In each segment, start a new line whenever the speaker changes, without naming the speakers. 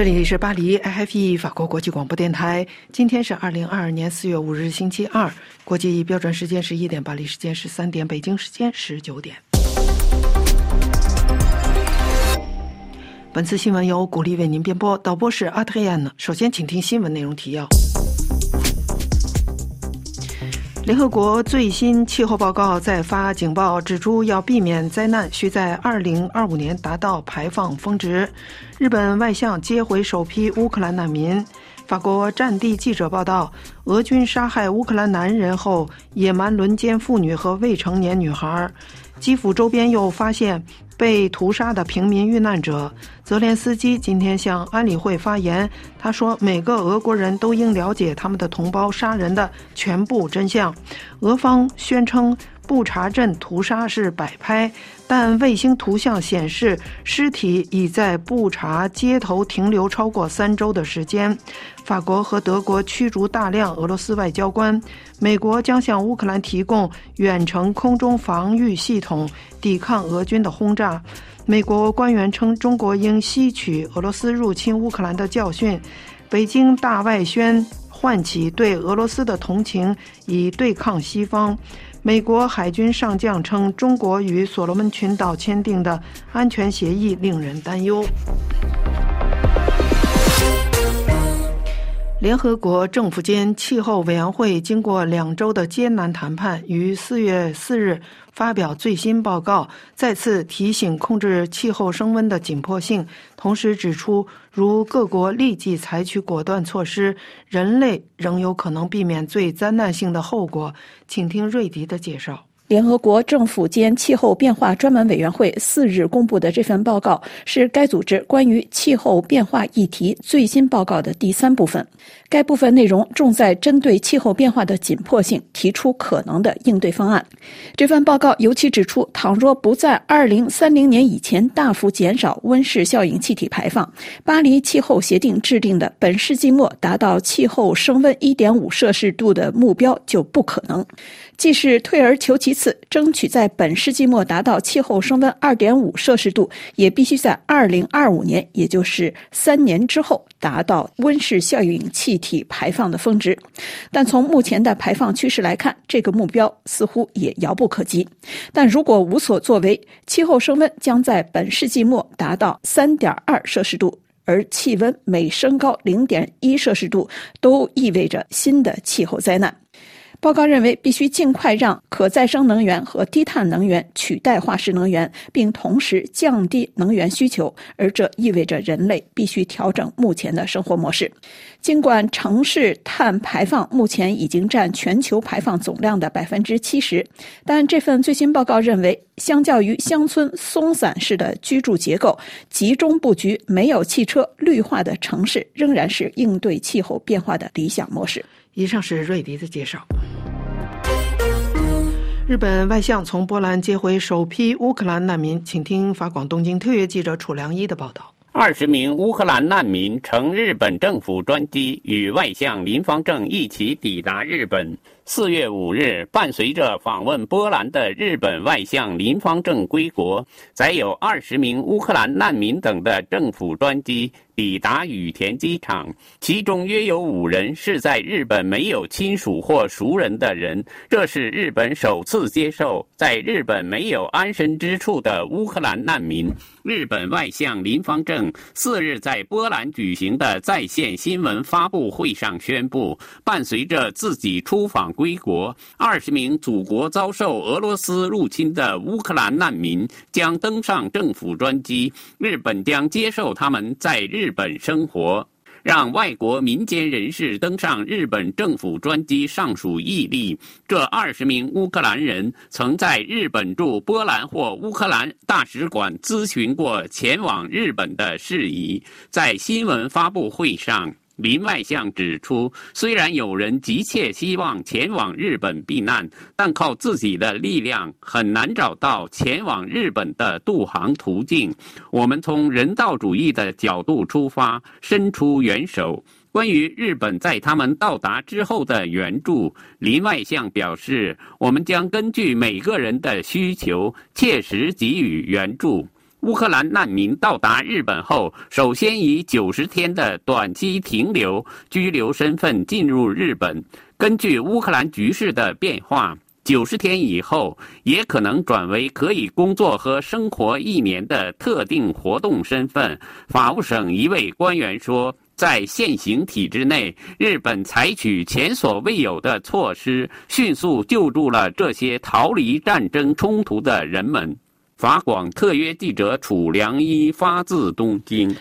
这里是巴黎 IFE 法国国际广播电台。今天是二零二二年四月五日，星期二。国际标准时间十一点，巴黎时间是三点，北京时间十九点。本次新闻由古丽为您编播，导播是阿特亚呢。首先，请听新闻内容提要。联合国最新气候报告再发警报，指出要避免灾难，需在二零二五年达到排放峰值。日本外相接回首批乌克兰难民。法国战地记者报道，俄军杀害乌克兰男人后，野蛮轮奸妇女和未成年女孩。基辅周边又发现。被屠杀的平民遇难者泽连斯基今天向安理会发言，他说：“每个俄国人都应了解他们的同胞杀人的全部真相。”俄方宣称。布查镇屠杀是摆拍，但卫星图像显示尸体已在布查街头停留超过三周的时间。法国和德国驱逐大量俄罗斯外交官。美国将向乌克兰提供远程空中防御系统，抵抗俄军的轰炸。美国官员称，中国应吸取俄罗斯入侵乌克兰的教训。北京大外宣唤起对俄罗斯的同情，以对抗西方。美国海军上将称，中国与所罗门群岛签订的安全协议令人担忧。联合国政府间气候委员会经过两周的艰难谈判，于四月四日发表最新报告，再次提醒控制气候升温的紧迫性，同时指出，如各国立即采取果断措施，人类仍有可能避免最灾难性的后果。请听瑞迪的介绍。
联合国政府间气候变化专门委员会四日公布的这份报告是该组织关于气候变化议题最新报告的第三部分。该部分内容重在针对气候变化的紧迫性提出可能的应对方案。这份报告尤其指出，倘若不在2030年以前大幅减少温室效应气体排放，巴黎气候协定制定的本世纪末达到气候升温1.5摄氏度的目标就不可能。即使退而求其次，争取在本世纪末达到气候升温2.5摄氏度，也必须在2025年，也就是三年之后，达到温室效应气体排放的峰值。但从目前的排放趋势来看，这个目标似乎也遥不可及。但如果无所作为，气候升温将在本世纪末达到3.2摄氏度，而气温每升高0.1摄氏度，都意味着新的气候灾难。报告认为，必须尽快让可再生能源和低碳能源取代化石能源，并同时降低能源需求，而这意味着人类必须调整目前的生活模式。尽管城市碳排放目前已经占全球排放总量的百分之七十，但这份最新报告认为，相较于乡村松散式的居住结构，集中布局、没有汽车、绿化的城市仍然是应对气候变化的理想模式。
以上是瑞迪的介绍。日本外相从波兰接回首批乌克兰难民，请听法广东京特约记者楚良一的报道。
二十名乌克兰难民乘日本政府专机，与外相林方正一起抵达日本。四月五日，伴随着访问波兰的日本外相林方正归国，载有二十名乌克兰难民等的政府专机抵达羽田机场，其中约有五人是在日本没有亲属或熟人的人。这是日本首次接受在日本没有安身之处的乌克兰难民。日本外相林方正四日在波兰举行的在线新闻发布会上宣布，伴随着自己出访。归国，二十名祖国遭受俄罗斯入侵的乌克兰难民将登上政府专机，日本将接受他们在日本生活。让外国民间人士登上日本政府专机尚属毅力。这二十名乌克兰人曾在日本驻波兰或乌克兰大使馆咨询过前往日本的事宜。在新闻发布会上。林外相指出，虽然有人急切希望前往日本避难，但靠自己的力量很难找到前往日本的渡航途径。我们从人道主义的角度出发，伸出援手。关于日本在他们到达之后的援助，林外相表示，我们将根据每个人的需求，切实给予援助。乌克兰难民到达日本后，首先以九十天的短期停留居留身份进入日本。根据乌克兰局势的变化，九十天以后也可能转为可以工作和生活一年的特定活动身份。法务省一位官员说，在现行体制内，日本采取前所未有的措施，迅速救助了这些逃离战争冲突的人们。法广特约记者楚良一发自东京。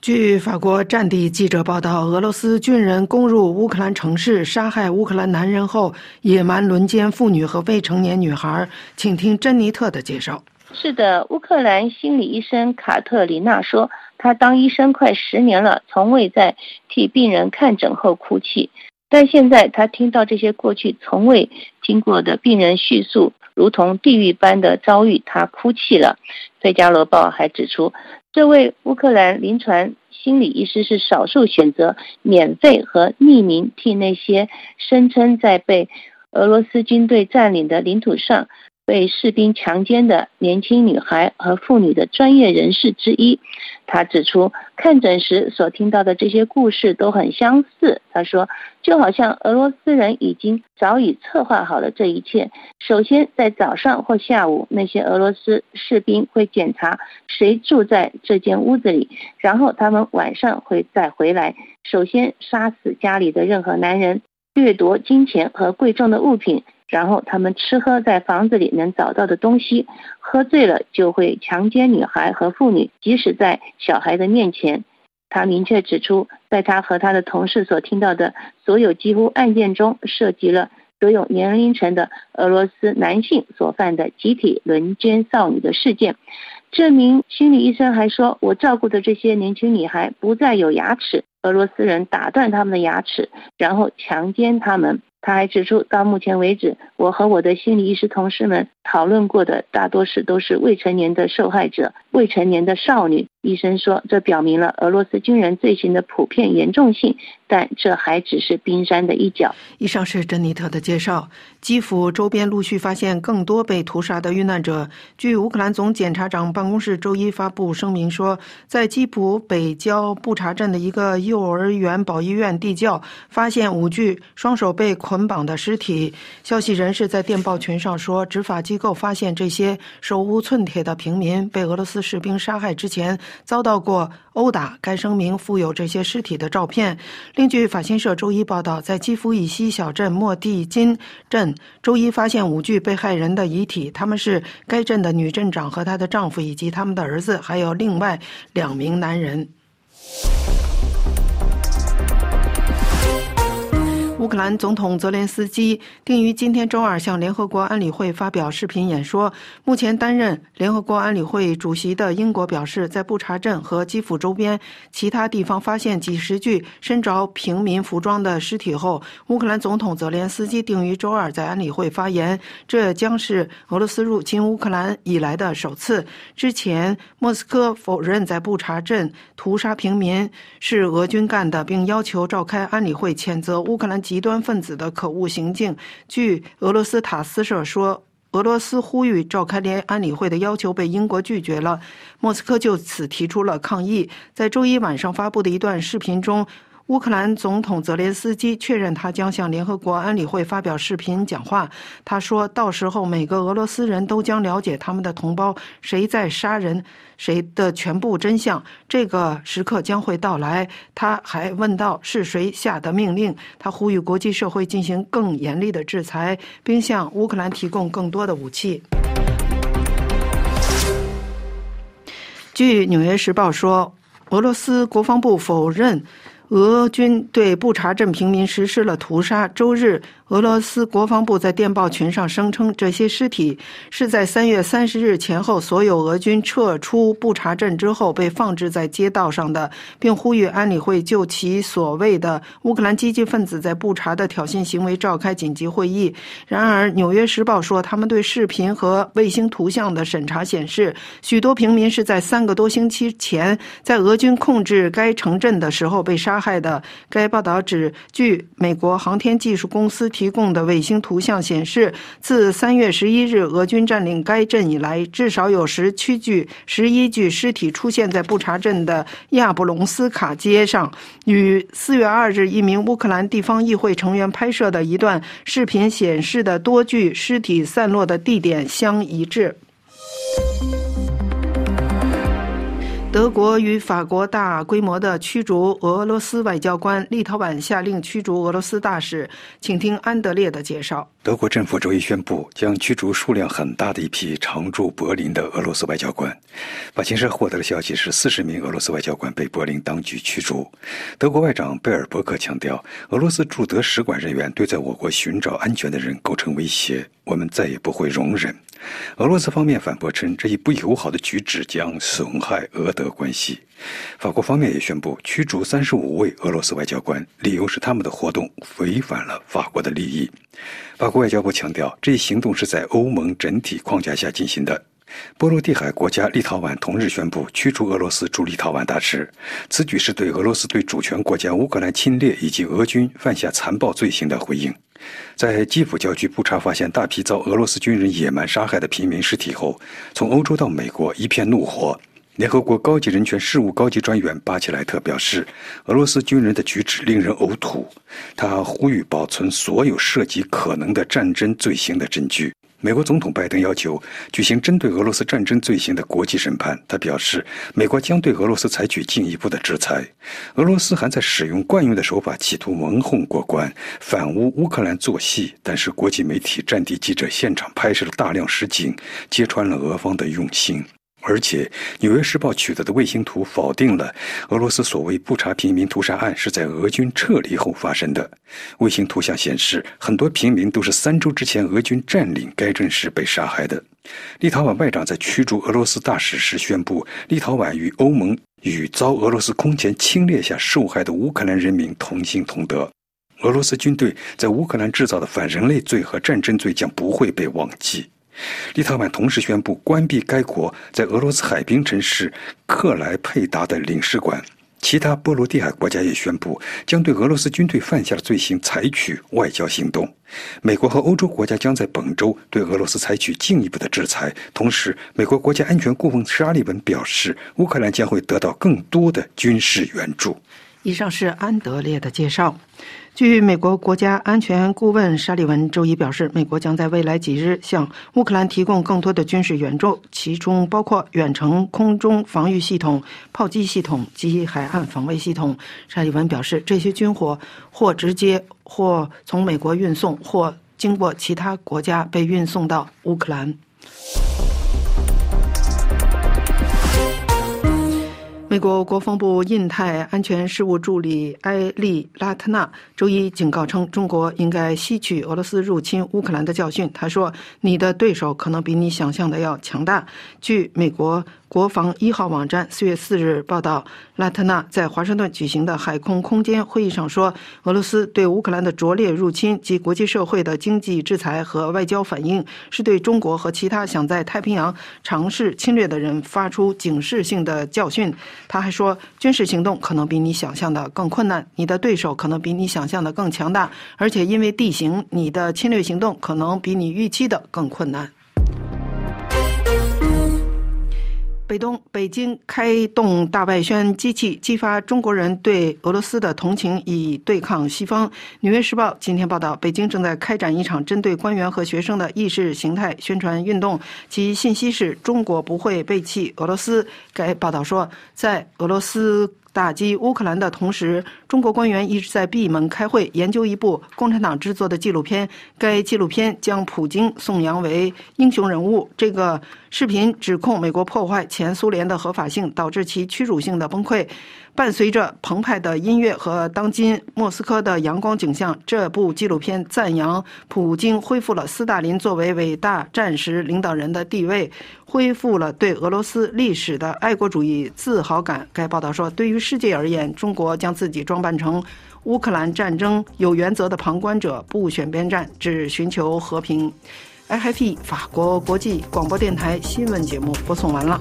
据法国战地记者报道，俄罗斯军人攻入乌克兰城市，杀害乌克兰男人后，野蛮轮奸妇女和未成年女孩。请听珍妮特的介绍。
是的，乌克兰心理医生卡特琳娜说，她当医生快十年了，从未在替病人看诊后哭泣。但现在，她听到这些过去从未听过的病人叙述。如同地狱般的遭遇，他哭泣了。《费加罗报》还指出，这位乌克兰临床心理医师是少数选择免费和匿名替那些声称在被俄罗斯军队占领的领土上。被士兵强奸的年轻女孩和妇女的专业人士之一，他指出，看诊时所听到的这些故事都很相似。他说，就好像俄罗斯人已经早已策划好了这一切。首先，在早上或下午，那些俄罗斯士兵会检查谁住在这间屋子里，然后他们晚上会再回来，首先杀死家里的任何男人，掠夺金钱和贵重的物品。然后他们吃喝在房子里能找到的东西，喝醉了就会强奸女孩和妇女，即使在小孩的面前。他明确指出，在他和他的同事所听到的所有几乎案件中，涉及了所有年龄层的俄罗斯男性所犯的集体轮奸少女的事件。这名心理医生还说：“我照顾的这些年轻女孩不再有牙齿，俄罗斯人打断他们的牙齿，然后强奸他们。”他还指出，到目前为止，我和我的心理医师同事们讨论过的大多是都是未成年的受害者，未成年的少女。医生说，这表明了俄罗斯军人罪行的普遍严重性，但这还只是冰山的一角。
以上是珍妮特的介绍。基辅周边陆续发现更多被屠杀的遇难者。据乌克兰总检察长办公室周一发布声明说，在基辅北郊布查镇的一个幼儿园保医院地窖，发现五具双手被捆绑的尸体。消息人士在电报群上说，执法机构发现这些手无寸铁的平民被俄罗斯士兵杀害之前。遭到过殴打。该声明附有这些尸体的照片。另据法新社周一报道，在基辅以西小镇莫蒂金镇，周一发现五具被害人的遗体，他们是该镇的女镇长和她的丈夫以及他们的儿子，还有另外两名男人。乌克兰总统泽连斯基定于今天周二向联合国安理会发表视频演说。目前担任联合国安理会主席的英国表示，在布查镇和基辅周边其他地方发现几十具身着平民服装的尸体后，乌克兰总统泽连斯基定于周二在安理会发言。这将是俄罗斯入侵乌克兰以来的首次。之前，莫斯科否认在布查镇屠杀平民是俄军干的，并要求召开安理会谴责乌克兰。极端分子的可恶行径。据俄罗斯塔斯社说，俄罗斯呼吁召开联安理会的要求被英国拒绝了。莫斯科就此提出了抗议。在周一晚上发布的一段视频中。乌克兰总统泽连斯基确认，他将向联合国安理会发表视频讲话。他说到时候，每个俄罗斯人都将了解他们的同胞谁在杀人，谁的全部真相。这个时刻将会到来。他还问到是谁下的命令。他呼吁国际社会进行更严厉的制裁，并向乌克兰提供更多的武器。据《纽约时报》说，俄罗斯国防部否认。俄军对布查镇平民实施了屠杀。周日。俄罗斯国防部在电报群上声称，这些尸体是在三月三十日前后所有俄军撤出布查镇之后被放置在街道上的，并呼吁安理会就其所谓的乌克兰激进分子在布查的挑衅行为召开紧急会议。然而，《纽约时报》说，他们对视频和卫星图像的审查显示，许多平民是在三个多星期前在俄军控制该城镇的时候被杀害的。该报道指，据美国航天技术公司。提供的卫星图像显示，自三月十一日俄军占领该镇以来，至少有十七具、十一具尸体出现在布查镇的亚布隆斯卡街上，与四月二日一名乌克兰地方议会成员拍摄的一段视频显示的多具尸体散落的地点相一致。德国与法国大规模的驱逐俄罗斯外交官，立陶宛下令驱逐俄罗斯大使。请听安德烈的介绍。
德国政府周一宣布，将驱逐数量很大的一批常驻柏林的俄罗斯外交官。法新社获得的消息是，四十名俄罗斯外交官被柏林当局驱逐。德国外长贝尔伯克强调，俄罗斯驻德使馆人员对在我国寻找安全的人构成威胁，我们再也不会容忍。俄罗斯方面反驳称，这一不友好的举止将损害俄德关系。法国方面也宣布驱逐三十五位俄罗斯外交官，理由是他们的活动违反了法国的利益。法国外交部强调，这一行动是在欧盟整体框架下进行的。波罗的海国家立陶宛同日宣布驱逐俄罗斯驻立陶宛大使，此举是对俄罗斯对主权国家乌克兰侵略以及俄军犯下残暴罪行的回应。在基辅郊区布查发现大批遭俄罗斯军人野蛮杀害的平民尸体后，从欧洲到美国一片怒火。联合国高级人权事务高级专员巴切莱特表示，俄罗斯军人的举止令人呕吐。他呼吁保存所有涉及可能的战争罪行的证据。美国总统拜登要求举行针对俄罗斯战争罪行的国际审判。他表示，美国将对俄罗斯采取进一步的制裁。俄罗斯还在使用惯用的手法，企图蒙混过关，反乌乌克兰做戏。但是，国际媒体战地记者现场拍摄了大量实景，揭穿了俄方的用心。而且，《纽约时报》取得的卫星图否定了俄罗斯所谓不查平民屠杀案是在俄军撤离后发生的。卫星图像显示，很多平民都是三周之前俄军占领该镇时被杀害的。立陶宛外长在驱逐俄罗斯大使时宣布，立陶宛与欧盟与遭俄罗斯空前侵略下受害的乌克兰人民同心同德。俄罗斯军队在乌克兰制造的反人类罪和战争罪将不会被忘记。立陶宛同时宣布关闭该国在俄罗斯海滨城市克莱佩达的领事馆。其他波罗的海国家也宣布将对俄罗斯军队犯下的罪行采取外交行动。美国和欧洲国家将在本周对俄罗斯采取进一步的制裁。同时，美国国家安全顾问沙利文表示，乌克兰将会得到更多的军事援助。
以上是安德烈的介绍。据美国国家安全顾问沙利文周一表示，美国将在未来几日向乌克兰提供更多的军事援助，其中包括远程空中防御系统、炮击系统及海岸防卫系统。沙利文表示，这些军火或直接或从美国运送，或经过其他国家被运送到乌克兰。美国国防部印太安全事务助理埃利拉特纳周一警告称，中国应该吸取俄罗斯入侵乌克兰的教训。他说：“你的对手可能比你想象的要强大。”据美国。国防一号网站四月四日报道，拉特纳在华盛顿举行的海空空间会议上说，俄罗斯对乌克兰的拙劣入侵及国际社会的经济制裁和外交反应，是对中国和其他想在太平洋尝试侵略的人发出警示性的教训。他还说，军事行动可能比你想象的更困难，你的对手可能比你想象的更强大，而且因为地形，你的侵略行动可能比你预期的更困难。北东北京开动大外宣机器，激发中国人对俄罗斯的同情，以对抗西方。《纽约时报》今天报道，北京正在开展一场针对官员和学生的意识形态宣传运动，其信息是中国不会背弃俄罗斯。该报道说，在俄罗斯。打击乌克兰的同时，中国官员一直在闭门开会研究一部共产党制作的纪录片。该纪录片将普京颂扬为英雄人物。这个视频指控美国破坏前苏联的合法性，导致其屈辱性的崩溃。伴随着澎湃的音乐和当今莫斯科的阳光景象，这部纪录片赞扬普京恢复了斯大林作为伟大战时领导人的地位，恢复了对俄罗斯历史的爱国主义自豪感。该报道说，对于世界而言，中国将自己装扮成乌克兰战争有原则的旁观者，不选边站，只寻求和平。IFP 法国国际广播电台新闻节目播送完了。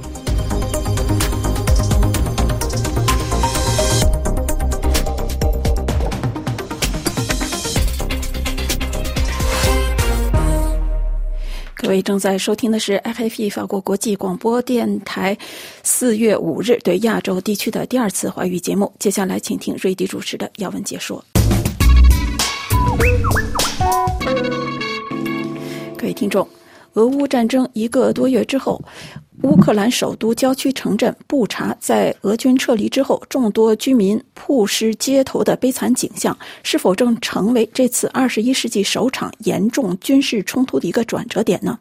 各位正在收听的是 FFP 法国国际广播电台四月五日对亚洲地区的第二次华语节目。接下来，请听瑞迪主持的要闻解说。各位听众，俄乌战争一个多月之后，乌克兰首都郊区城镇布查在俄军撤离之后，众多居民曝尸街头的悲惨景象，是否正成为这次二十一世纪首场严重军事冲突的一个转折点呢？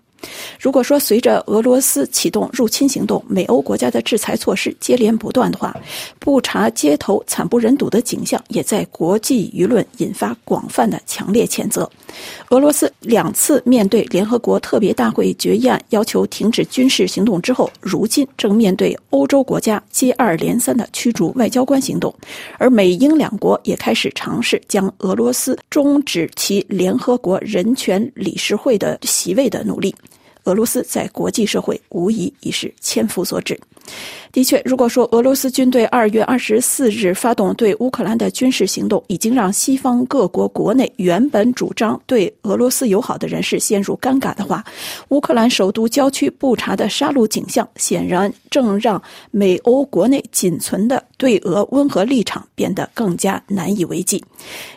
如果说随着俄罗斯启动入侵行动，美欧国家的制裁措施接连不断的话，布查街头惨不忍睹的景象也在国际舆论引发广泛的强烈谴责。俄罗斯两次面对联合国特别大会决议案要求停止军事行动之后，如今正面对欧洲国家接二连三的驱逐外交官行动，而美英两国也开始尝试将俄罗斯终止其联合国人权理事会的席位的努力。俄罗斯在国际社会无疑已是千夫所指。的确，如果说俄罗斯军队二月二十四日发动对乌克兰的军事行动，已经让西方各国国内原本主张对俄罗斯友好的人士陷入尴尬的话，乌克兰首都郊区布查的杀戮景象，显然正让美欧国内仅存的对俄温和立场变得更加难以为继。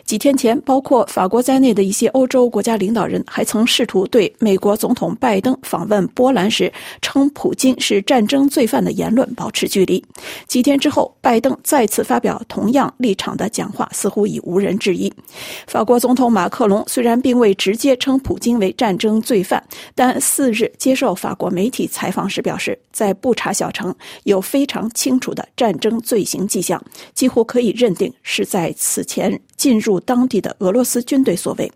几天前，包括法国在内的一些欧洲国家领导人还曾试图对美国总统拜登访问波兰时称普京是战争罪犯的言论。保持距离。几天之后，拜登再次发表同样立场的讲话，似乎已无人质疑。法国总统马克龙虽然并未直接称普京为战争罪犯，但四日接受法国媒体采访时表示，在不查小城有非常清楚的战争罪行迹象，几乎可以认定是在此前进入当地的俄罗斯军队所为。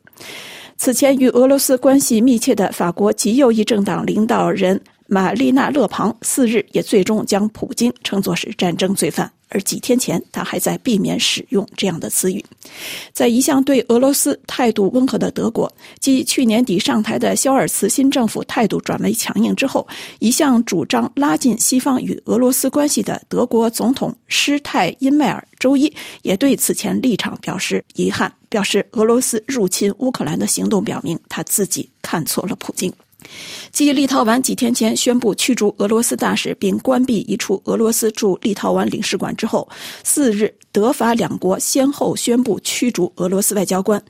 此前与俄罗斯关系密切的法国极右翼政党领导人。玛丽娜·勒庞四日也最终将普京称作是战争罪犯，而几天前他还在避免使用这样的词语。在一向对俄罗斯态度温和的德国，继去年底上台的肖尔茨新政府态度转为强硬之后，一向主张拉近西方与俄罗斯关系的德国总统施泰因迈尔周一也对此前立场表示遗憾，表示俄罗斯入侵乌克兰的行动表明他自己看错了普京。继立陶宛几天前宣布驱逐俄罗斯大使并关闭一处俄罗斯驻立陶宛领事馆之后，四日，德法两国先后宣布驱逐俄罗斯外交官。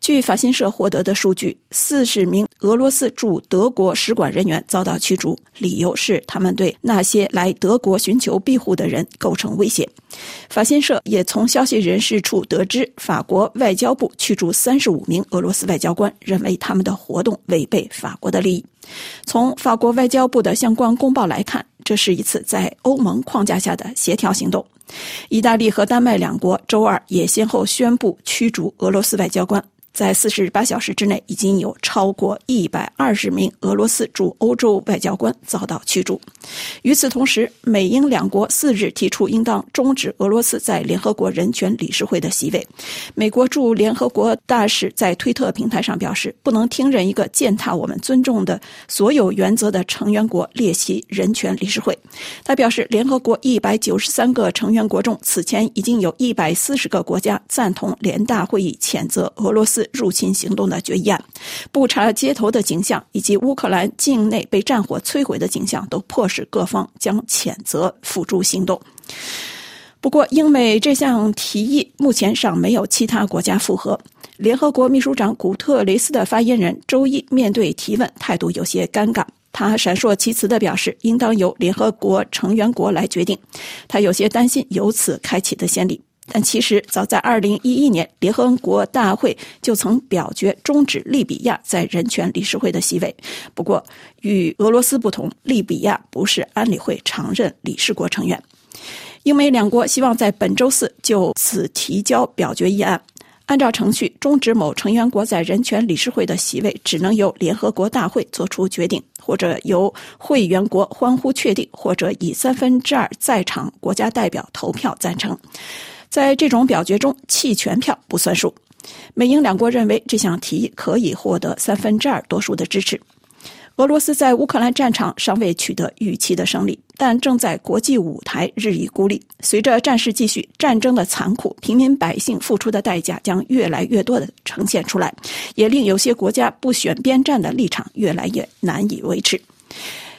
据法新社获得的数据，四十名俄罗斯驻德国使馆人员遭到驱逐，理由是他们对那些来德国寻求庇护的人构成威胁。法新社也从消息人士处得知，法国外交部驱逐三十五名俄罗斯外交官，认为他们的活动违背法国的利益。从法国外交部的相关公报来看，这是一次在欧盟框架下的协调行动。意大利和丹麦两国周二也先后宣布驱逐俄罗斯外交官。在四十八小时之内，已经有超过一百二十名俄罗斯驻欧洲外交官遭到驱逐。与此同时，美英两国四日提出应当终止俄罗斯在联合国人权理事会的席位。美国驻联合国大使在推特平台上表示：“不能听任一个践踏我们尊重的所有原则的成员国列席人权理事会。”他表示，联合国一百九十三个成员国中，此前已经有一百四十个国家赞同联大会议谴责俄罗斯。入侵行动的决议案，布查街头的景象以及乌克兰境内被战火摧毁的景象，都迫使各方将谴责付诸行动。不过，英美这项提议目前尚没有其他国家附和。联合国秘书长古特雷斯的发言人周一面对提问，态度有些尴尬。他闪烁其词的表示，应当由联合国成员国来决定。他有些担心由此开启的先例。但其实，早在2011年，联合国大会就曾表决终止利比亚在人权理事会的席位。不过，与俄罗斯不同，利比亚不是安理会常任理事国成员。英美两国希望在本周四就此提交表决议案。按照程序，终止某成员国在人权理事会的席位，只能由联合国大会作出决定，或者由会员国欢呼确定，或者以三分之二在场国家代表投票赞成。在这种表决中，弃权票不算数。美英两国认为这项提议可以获得三分之二多数的支持。俄罗斯在乌克兰战场尚未取得预期的胜利，但正在国际舞台日益孤立。随着战事继续，战争的残酷，平民百姓付出的代价将越来越多的呈现出来，也令有些国家不选边站的立场越来越难以维持。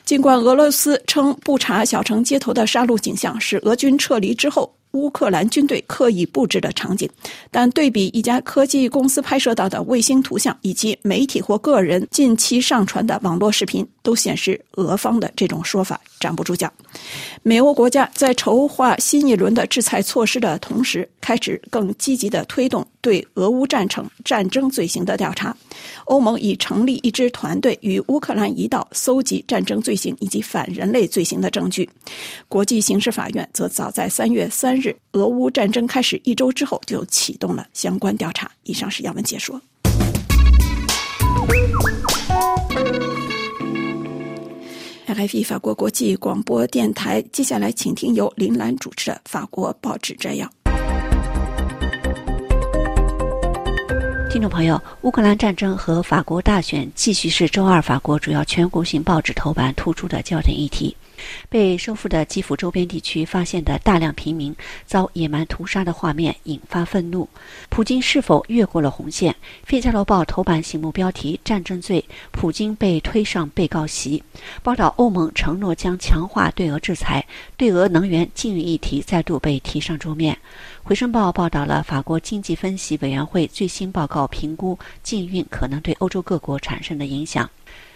尽管俄罗斯称布查小城街头的杀戮景象是俄军撤离之后。乌克兰军队刻意布置的场景，但对比一家科技公司拍摄到的卫星图像以及媒体或个人近期上传的网络视频，都显示俄方的这种说法站不住脚。美欧国家在筹划新一轮的制裁措施的同时，开始更积极地推动对俄乌战争战争罪行的调查。欧盟已成立一支团队与乌克兰一道搜集战争罪行以及反人类罪行的证据。国际刑事法院则早在三月三日，俄乌战争开始一周之后就启动了相关调查。以上是杨文解说。RFI 法国国际广播电台，接下来请听由林兰主持的法国报纸摘要。
听众朋友，乌克兰战争和法国大选继续是周二法国主要全国性报纸头版突出的焦点议题。被收复的基辅周边地区发现的大量平民遭野蛮屠杀的画面引发愤怒。普京是否越过了红线？《费加罗报》头版醒目标题：战争罪，普京被推上被告席。报道欧盟承诺将强化对俄制裁，对俄能源禁运议题再度被提上桌面。《回声报》报道了法国经济分析委员会最新报告，评估禁运可能对欧洲各国产生的影响。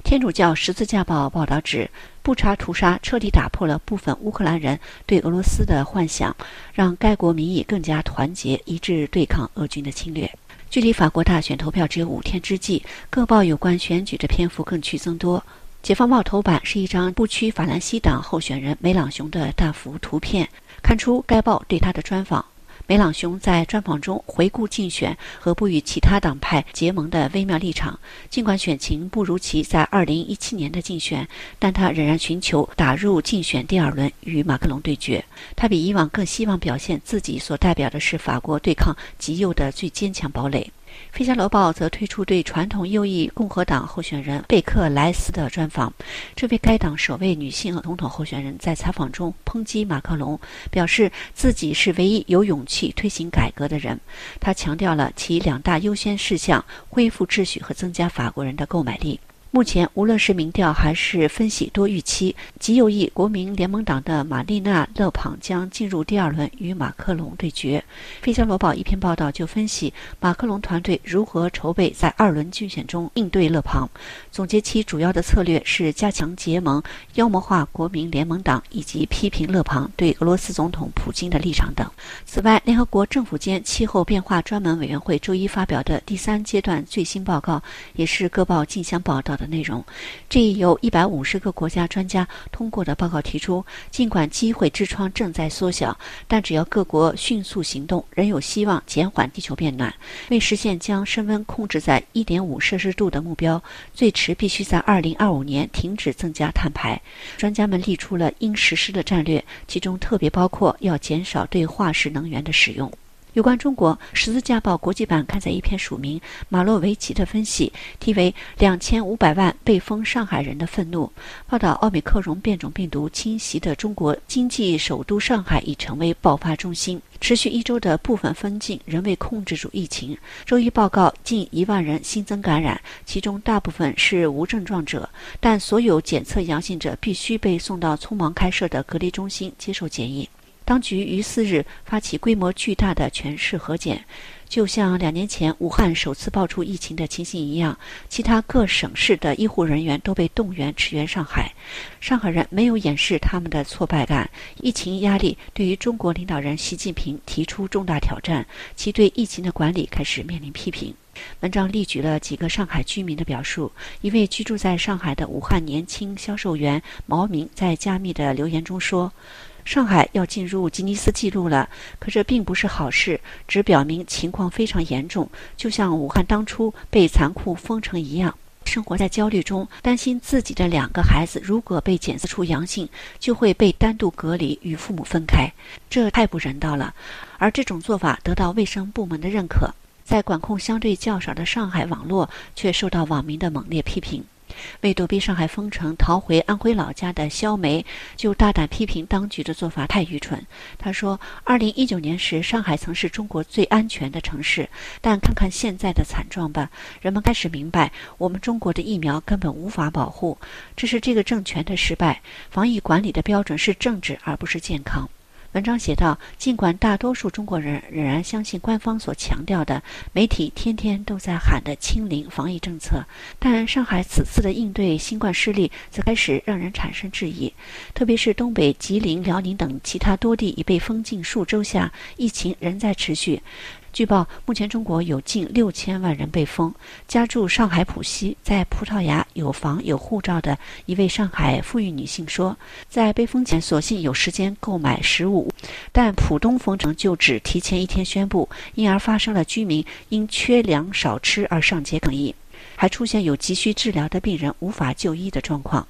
天主教十字架报报道指，布查屠杀彻底打破了部分乌克兰人对俄罗斯的幻想，让该国民意更加团结一致对抗俄军的侵略。距离法国大选投票只有五天之际，各报有关选举的篇幅更趋增多。解放报头版是一张不屈法兰西党候选人梅朗雄的大幅图片，看出该报对他的专访。梅朗雄在专访中回顾竞选和不与其他党派结盟的微妙立场。尽管选情不如其在2017年的竞选，但他仍然寻求打入竞选第二轮与马克龙对决。他比以往更希望表现自己所代表的是法国对抗极右的最坚强堡垒。《费加罗报》则推出对传统右翼共和党候选人贝克莱斯的专访。这位该党首位女性总统候选人在采访中抨击马克龙，表示自己是唯一有勇气推行改革的人。他强调了其两大优先事项：恢复秩序和增加法国人的购买力。目前，无论是民调还是分析，多预期极右翼国民联盟党的玛丽娜·勒庞将进入第二轮与马克龙对决。《费加罗报》一篇报道就分析马克龙团队如何筹备在二轮竞选中应对勒庞，总结其主要的策略是加强结盟、妖魔化国民联盟党以及批评勒庞对俄罗斯总统普京的立场等。此外，联合国政府间气候变化专门委员会周一发表的第三阶段最新报告，也是各报竞相报道。的内容，这一由一百五十个国家专家通过的报告提出，尽管机会之窗正在缩小，但只要各国迅速行动，仍有希望减缓地球变暖。为实现将升温控制在一点五摄氏度的目标，最迟必须在二零二五年停止增加碳排。专家们立出了应实施的战略，其中特别包括要减少对化石能源的使用。有关中国，《十字架报》国际版刊载一篇署名马洛维奇的分析，题为《两千五百万被封上海人的愤怒》。报道，奥密克戎变种病毒侵袭的中国经济首都上海已成为爆发中心。持续一周的部分封禁仍未控制住疫情。周一报告，近一万人新增感染，其中大部分是无症状者，但所有检测阳性者必须被送到匆忙开设的隔离中心接受检疫。当局于四日发起规模巨大的全市核检，就像两年前武汉首次爆出疫情的情形一样，其他各省市的医护人员都被动员驰援上海。上海人没有掩饰他们的挫败感，疫情压力对于中国领导人习近平提出重大挑战，其对疫情的管理开始面临批评。文章例举了几个上海居民的表述，一位居住在上海的武汉年轻销售员毛明在加密的留言中说。上海要进入吉尼斯纪录了，可这并不是好事，只表明情况非常严重，就像武汉当初被残酷封城一样。生活在焦虑中，担心自己的两个孩子如果被检测出阳性，就会被单独隔离，与父母分开，这太不人道了。而这种做法得到卫生部门的认可，在管控相对较少的上海网络却受到网民的猛烈批评。为躲避上海封城逃回安徽老家的肖梅就大胆批评当局的做法太愚蠢。他说：“二零一九年时，上海曾是中国最安全的城市，但看看现在的惨状吧，人们开始明白，我们中国的疫苗根本无法保护，这是这个政权的失败。防疫管理的标准是政治，而不是健康。”文章写道：“尽管大多数中国人仍然相信官方所强调的、媒体天天都在喊的‘清零’防疫政策，但上海此次的应对新冠失利则开始让人产生质疑。特别是东北、吉林、辽宁等其他多地已被封禁数周下，疫情仍在持续。”据报，目前中国有近六千万人被封。家住上海浦西，在葡萄牙有房有护照的一位上海富裕女性说，在被封前，索性有时间购买食物，但浦东封城就只提前一天宣布，因而发生了居民因缺粮少吃而上街抗议，还出现有急需治疗的病人无法就医的状况。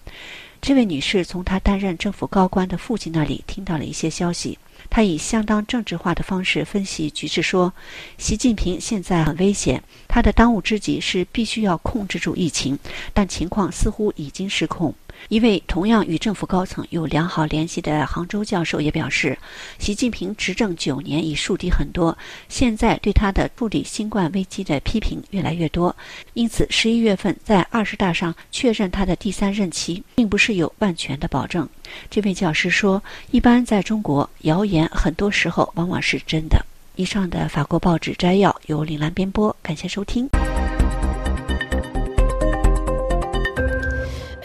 这位女士从她担任政府高官的父亲那里听到了一些消息。她以相当政治化的方式分析局势，说：“习近平现在很危险，他的当务之急是必须要控制住疫情，但情况似乎已经失控。”一位同样与政府高层有良好联系的杭州教授也表示，习近平执政九年已树敌很多，现在对他的处理新冠危机的批评越来越多，因此十一月份在二十大上确认他的第三任期，并不是有万全的保证。这位教师说：“一般在中国，谣言很多时候往往是真的。”以上的法国报纸摘要由林兰编播，感谢收听。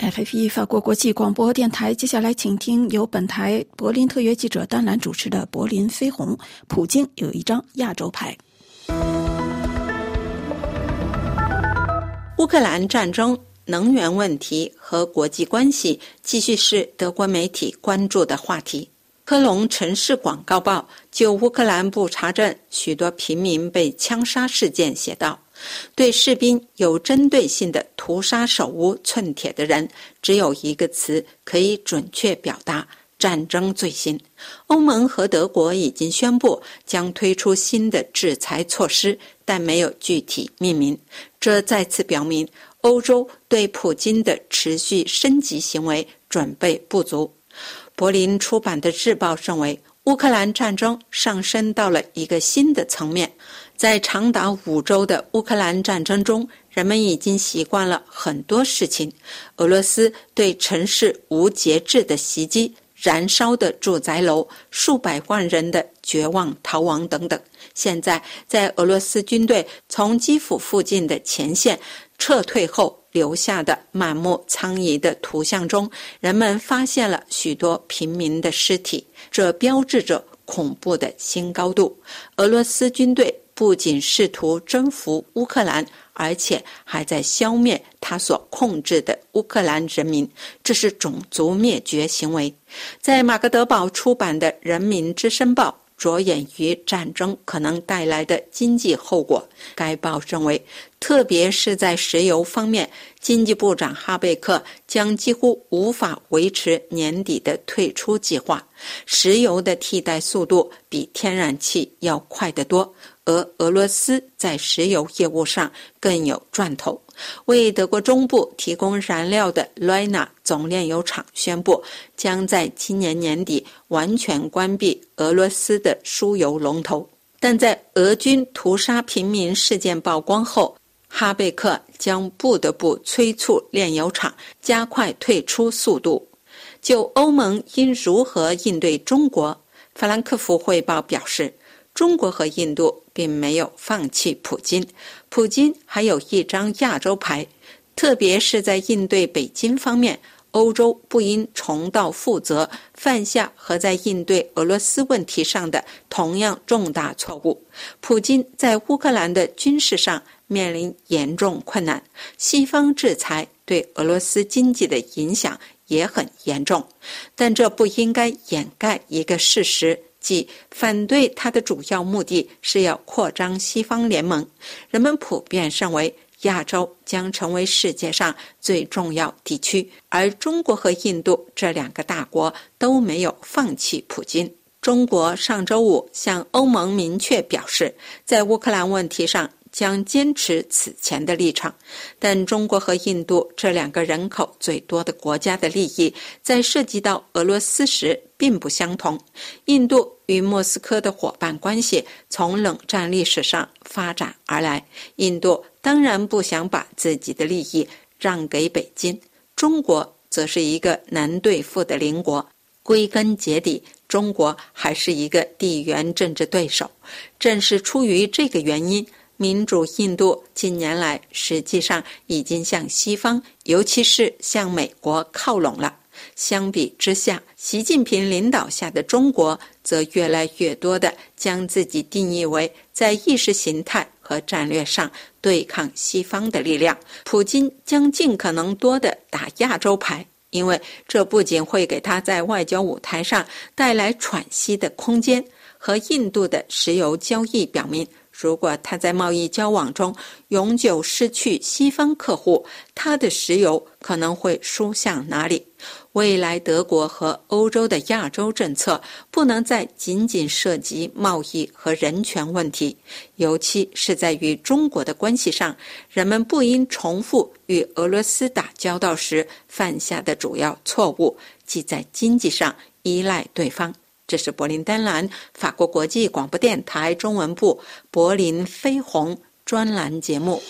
FFE 法国国际广播电台，接下来请听由本台柏林特约记者丹兰主持的《柏林飞鸿》。普京有一张亚洲牌。
乌克兰战争、能源问题和国际关系继续是德国媒体关注的话题。科隆城市广告报就乌克兰布查镇许多平民被枪杀事件写道。对士兵有针对性的屠杀手无寸铁的人，只有一个词可以准确表达：战争罪行。欧盟和德国已经宣布将推出新的制裁措施，但没有具体命名。这再次表明，欧洲对普京的持续升级行为准备不足。柏林出版的日报认为，乌克兰战争上升到了一个新的层面。在长达五周的乌克兰战争中，人们已经习惯了很多事情：俄罗斯对城市无节制的袭击、燃烧的住宅楼、数百万人的绝望逃亡等等。现在，在俄罗斯军队从基辅附近的前线撤退后留下的满目疮痍的图像中，人们发现了许多平民的尸体，这标志着恐怖的新高度。俄罗斯军队。不仅试图征服乌克兰，而且还在消灭他所控制的乌克兰人民，这是种族灭绝行为。在马格德堡出版的《人民之声报》着眼于战争可能带来的经济后果。该报认为，特别是在石油方面，经济部长哈贝克将几乎无法维持年底的退出计划。石油的替代速度比天然气要快得多。而俄罗斯在石油业务上更有赚头。为德国中部提供燃料的 Lena 总炼油厂宣布，将在今年年底完全关闭俄罗斯的输油龙头。但在俄军屠杀平民事件曝光后，哈贝克将不得不催促炼油厂加快退出速度。就欧盟应如何应对中国，法兰克福汇报表示。中国和印度并没有放弃普京，普京还有一张亚洲牌，特别是在应对北京方面，欧洲不应重蹈覆辙，犯下和在应对俄罗斯问题上的同样重大错误。普京在乌克兰的军事上面临严重困难，西方制裁对俄罗斯经济的影响也很严重，但这不应该掩盖一个事实。即反对他的主要目的是要扩张西方联盟。人们普遍认为，亚洲将成为世界上最重要地区，而中国和印度这两个大国都没有放弃普京。中国上周五向欧盟明确表示，在乌克兰问题上。将坚持此前的立场。但中国和印度这两个人口最多的国家的利益，在涉及到俄罗斯时并不相同。印度与莫斯科的伙伴关系从冷战历史上发展而来，印度当然不想把自己的利益让给北京。中国则是一个难对付的邻国。归根结底，中国还是一个地缘政治对手。正是出于这个原因，民主印度近年来实际上已经向西方，尤其是向美国靠拢了。相比之下，习近平领导下的中国则越来越多地将自己定义为在意识形态和战略上对抗西方的力量。普京将尽可能多地打亚洲牌。因为这不仅会给他在外交舞台上带来喘息的空间，和印度的石油交易表明，如果他在贸易交往中永久失去西方客户，他的石油可能会输向哪里。未来，德国和欧洲的亚洲政策不能再仅仅涉及贸易和人权问题，尤其是在与中国的关系上，人们不应重复与俄罗斯打交道时犯下的主要错误，即在经济上依赖对方。这是柏林丹兰法国国际广播电台中文部柏林飞鸿专栏节目。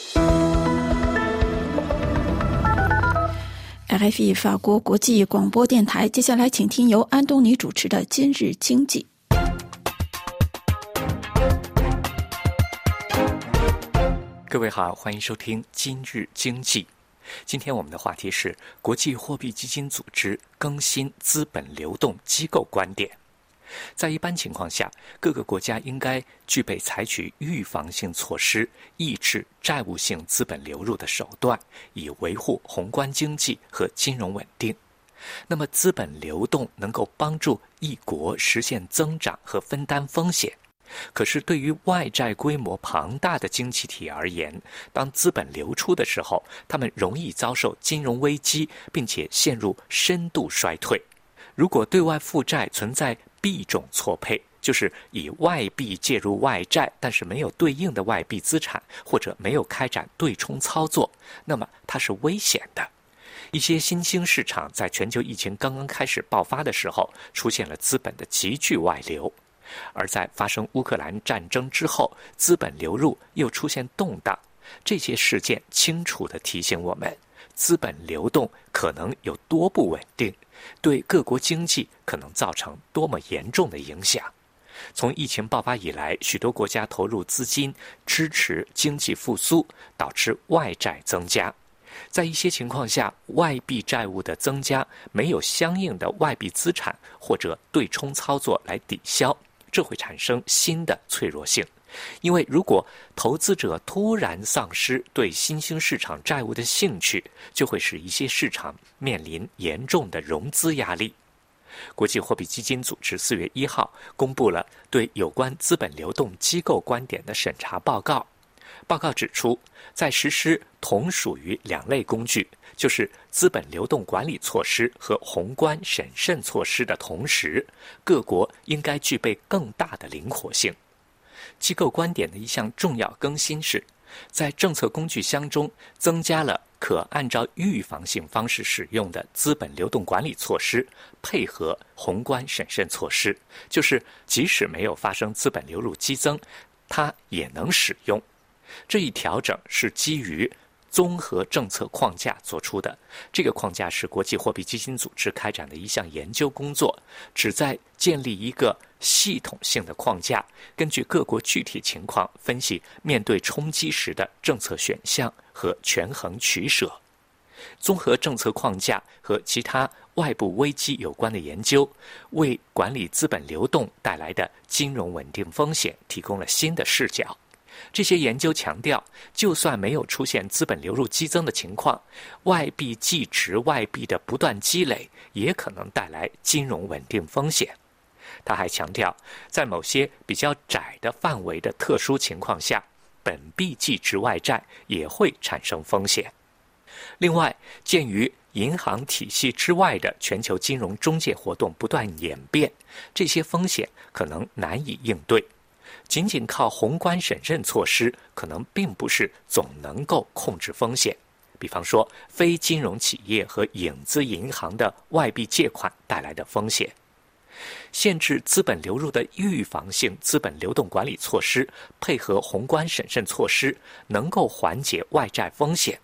RFI 法国国际广播电台，接下来请听由安东尼主持的《今日经济》。
各位好，欢迎收听《今日经济》。今天我们的话题是国际货币基金组织更新资本流动机构观点。在一般情况下，各个国家应该具备采取预防性措施、抑制债务性资本流入的手段，以维护宏观经济和金融稳定。那么，资本流动能够帮助一国实现增长和分担风险。可是，对于外债规模庞大的经济体而言，当资本流出的时候，他们容易遭受金融危机，并且陷入深度衰退。如果对外负债存在币种错配，就是以外币介入外债，但是没有对应的外币资产，或者没有开展对冲操作，那么它是危险的。一些新兴市场在全球疫情刚刚开始爆发的时候，出现了资本的急剧外流；而在发生乌克兰战争之后，资本流入又出现动荡。这些事件清楚地提醒我们，资本流动可能有多不稳定。对各国经济可能造成多么严重的影响？从疫情爆发以来，许多国家投入资金支持经济复苏，导致外债增加。在一些情况下，外币债务的增加没有相应的外币资产或者对冲操作来抵消，这会产生新的脆弱性。因为如果投资者突然丧失对新兴市场债务的兴趣，就会使一些市场面临严重的融资压力。国际货币基金组织四月一号公布了对有关资本流动机构观点的审查报告。报告指出，在实施同属于两类工具，就是资本流动管理措施和宏观审慎措施的同时，各国应该具备更大的灵活性。机构观点的一项重要更新是，在政策工具箱中增加了可按照预防性方式使用的资本流动管理措施，配合宏观审慎措施，就是即使没有发生资本流入激增，它也能使用。这一调整是基于。综合政策框架做出的这个框架是国际货币基金组织开展的一项研究工作，旨在建立一个系统性的框架，根据各国具体情况分析面对冲击时的政策选项和权衡取舍。综合政策框架和其他外部危机有关的研究，为管理资本流动带来的金融稳定风险提供了新的视角。这些研究强调，就算没有出现资本流入激增的情况，外币计值外币的不断积累也可能带来金融稳定风险。他还强调，在某些比较窄的范围的特殊情况下，本币计值外债也会产生风险。另外，鉴于银行体系之外的全球金融中介活动不断演变，这些风险可能难以应对。仅仅靠宏观审慎措施，可能并不是总能够控制风险。比方说，非金融企业和影子银行的外币借款带来的风险。限制资本流入的预防性资本流动管理措施，配合宏观审慎措施，能够缓解外债风险。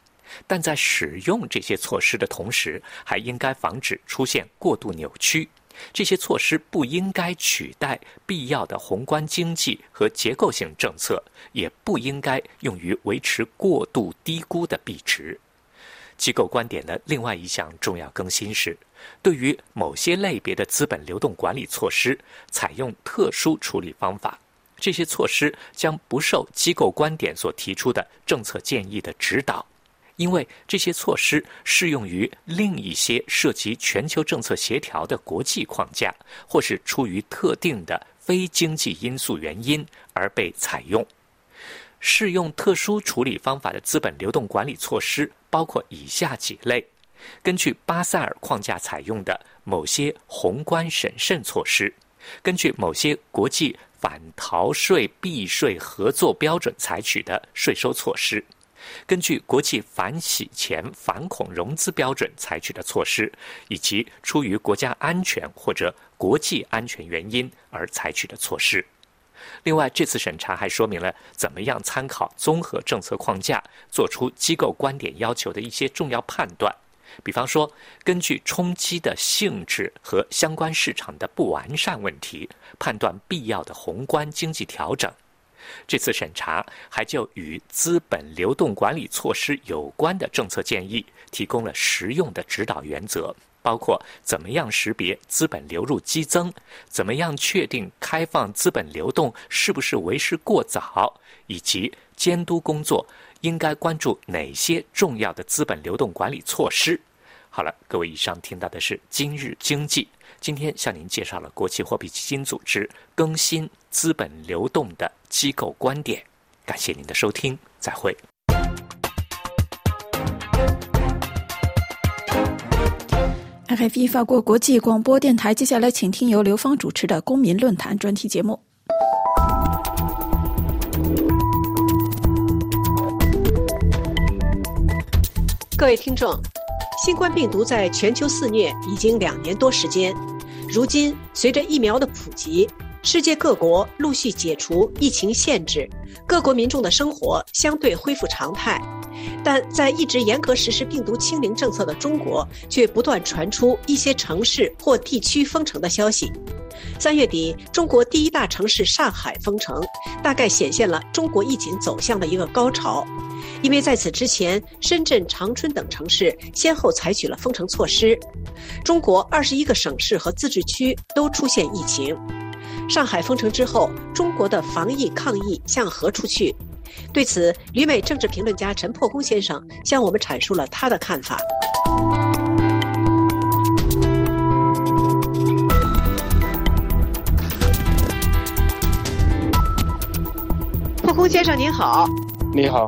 但在使用这些措施的同时，还应该防止出现过度扭曲。这些措施不应该取代必要的宏观经济和结构性政策，也不应该用于维持过度低估的币值。机构观点的另外一项重要更新是，对于某些类别的资本流动管理措施，采用特殊处理方法。这些措施将不受机构观点所提出的政策建议的指导。因为这些措施适用于另一些涉及全球政策协调的国际框架，或是出于特定的非经济因素原因而被采用。适用特殊处理方法的资本流动管理措施包括以下几类：根据巴塞尔框架采用的某些宏观审慎措施，根据某些国际反逃税避税合作标准采取的税收措施。根据国际反洗钱、反恐融资标准采取的措施，以及出于国家安全或者国际安全原因而采取的措施。另外，这次审查还说明了怎么样参考综合政策框架，做出机构观点要求的一些重要判断。比方说，根据冲击的性质和相关市场的不完善问题，判断必要的宏观经济调整。这次审查还就与资本流动管理措施有关的政策建议提供了实用的指导原则，包括怎么样识别资本流入激增，怎么样确定开放资本流动是不是为时过早，以及监督工作应该关注哪些重要的资本流动管理措施。好了，各位，以上听到的是今日经济。今天向您介绍了国际货币基金组织更新资本流动的机构观点。感谢您的收听，再会。
i f 法国国际广播电台，接下来请听由刘芳主持的公民论坛专题节目。
各位听众。新冠病毒在全球肆虐已经两年多时间，如今随着疫苗的普及，世界各国陆续解除疫情限制，各国民众的生活相对恢复常态。但在一直严格实施病毒清零政策的中国，却不断传出一些城市或地区封城的消息。三月底，中国第一大城市上海封城，大概显现了中国疫情走向的一个高潮。因为在此之前，深圳、长春等城市先后采取了封城措施，中国二十一个省市和自治区都出现疫情。上海封城之后，中国的防疫抗疫向何处去？对此，旅美政治评论家陈破空先生向我们阐述了他的看法。破空先生您好，
你好。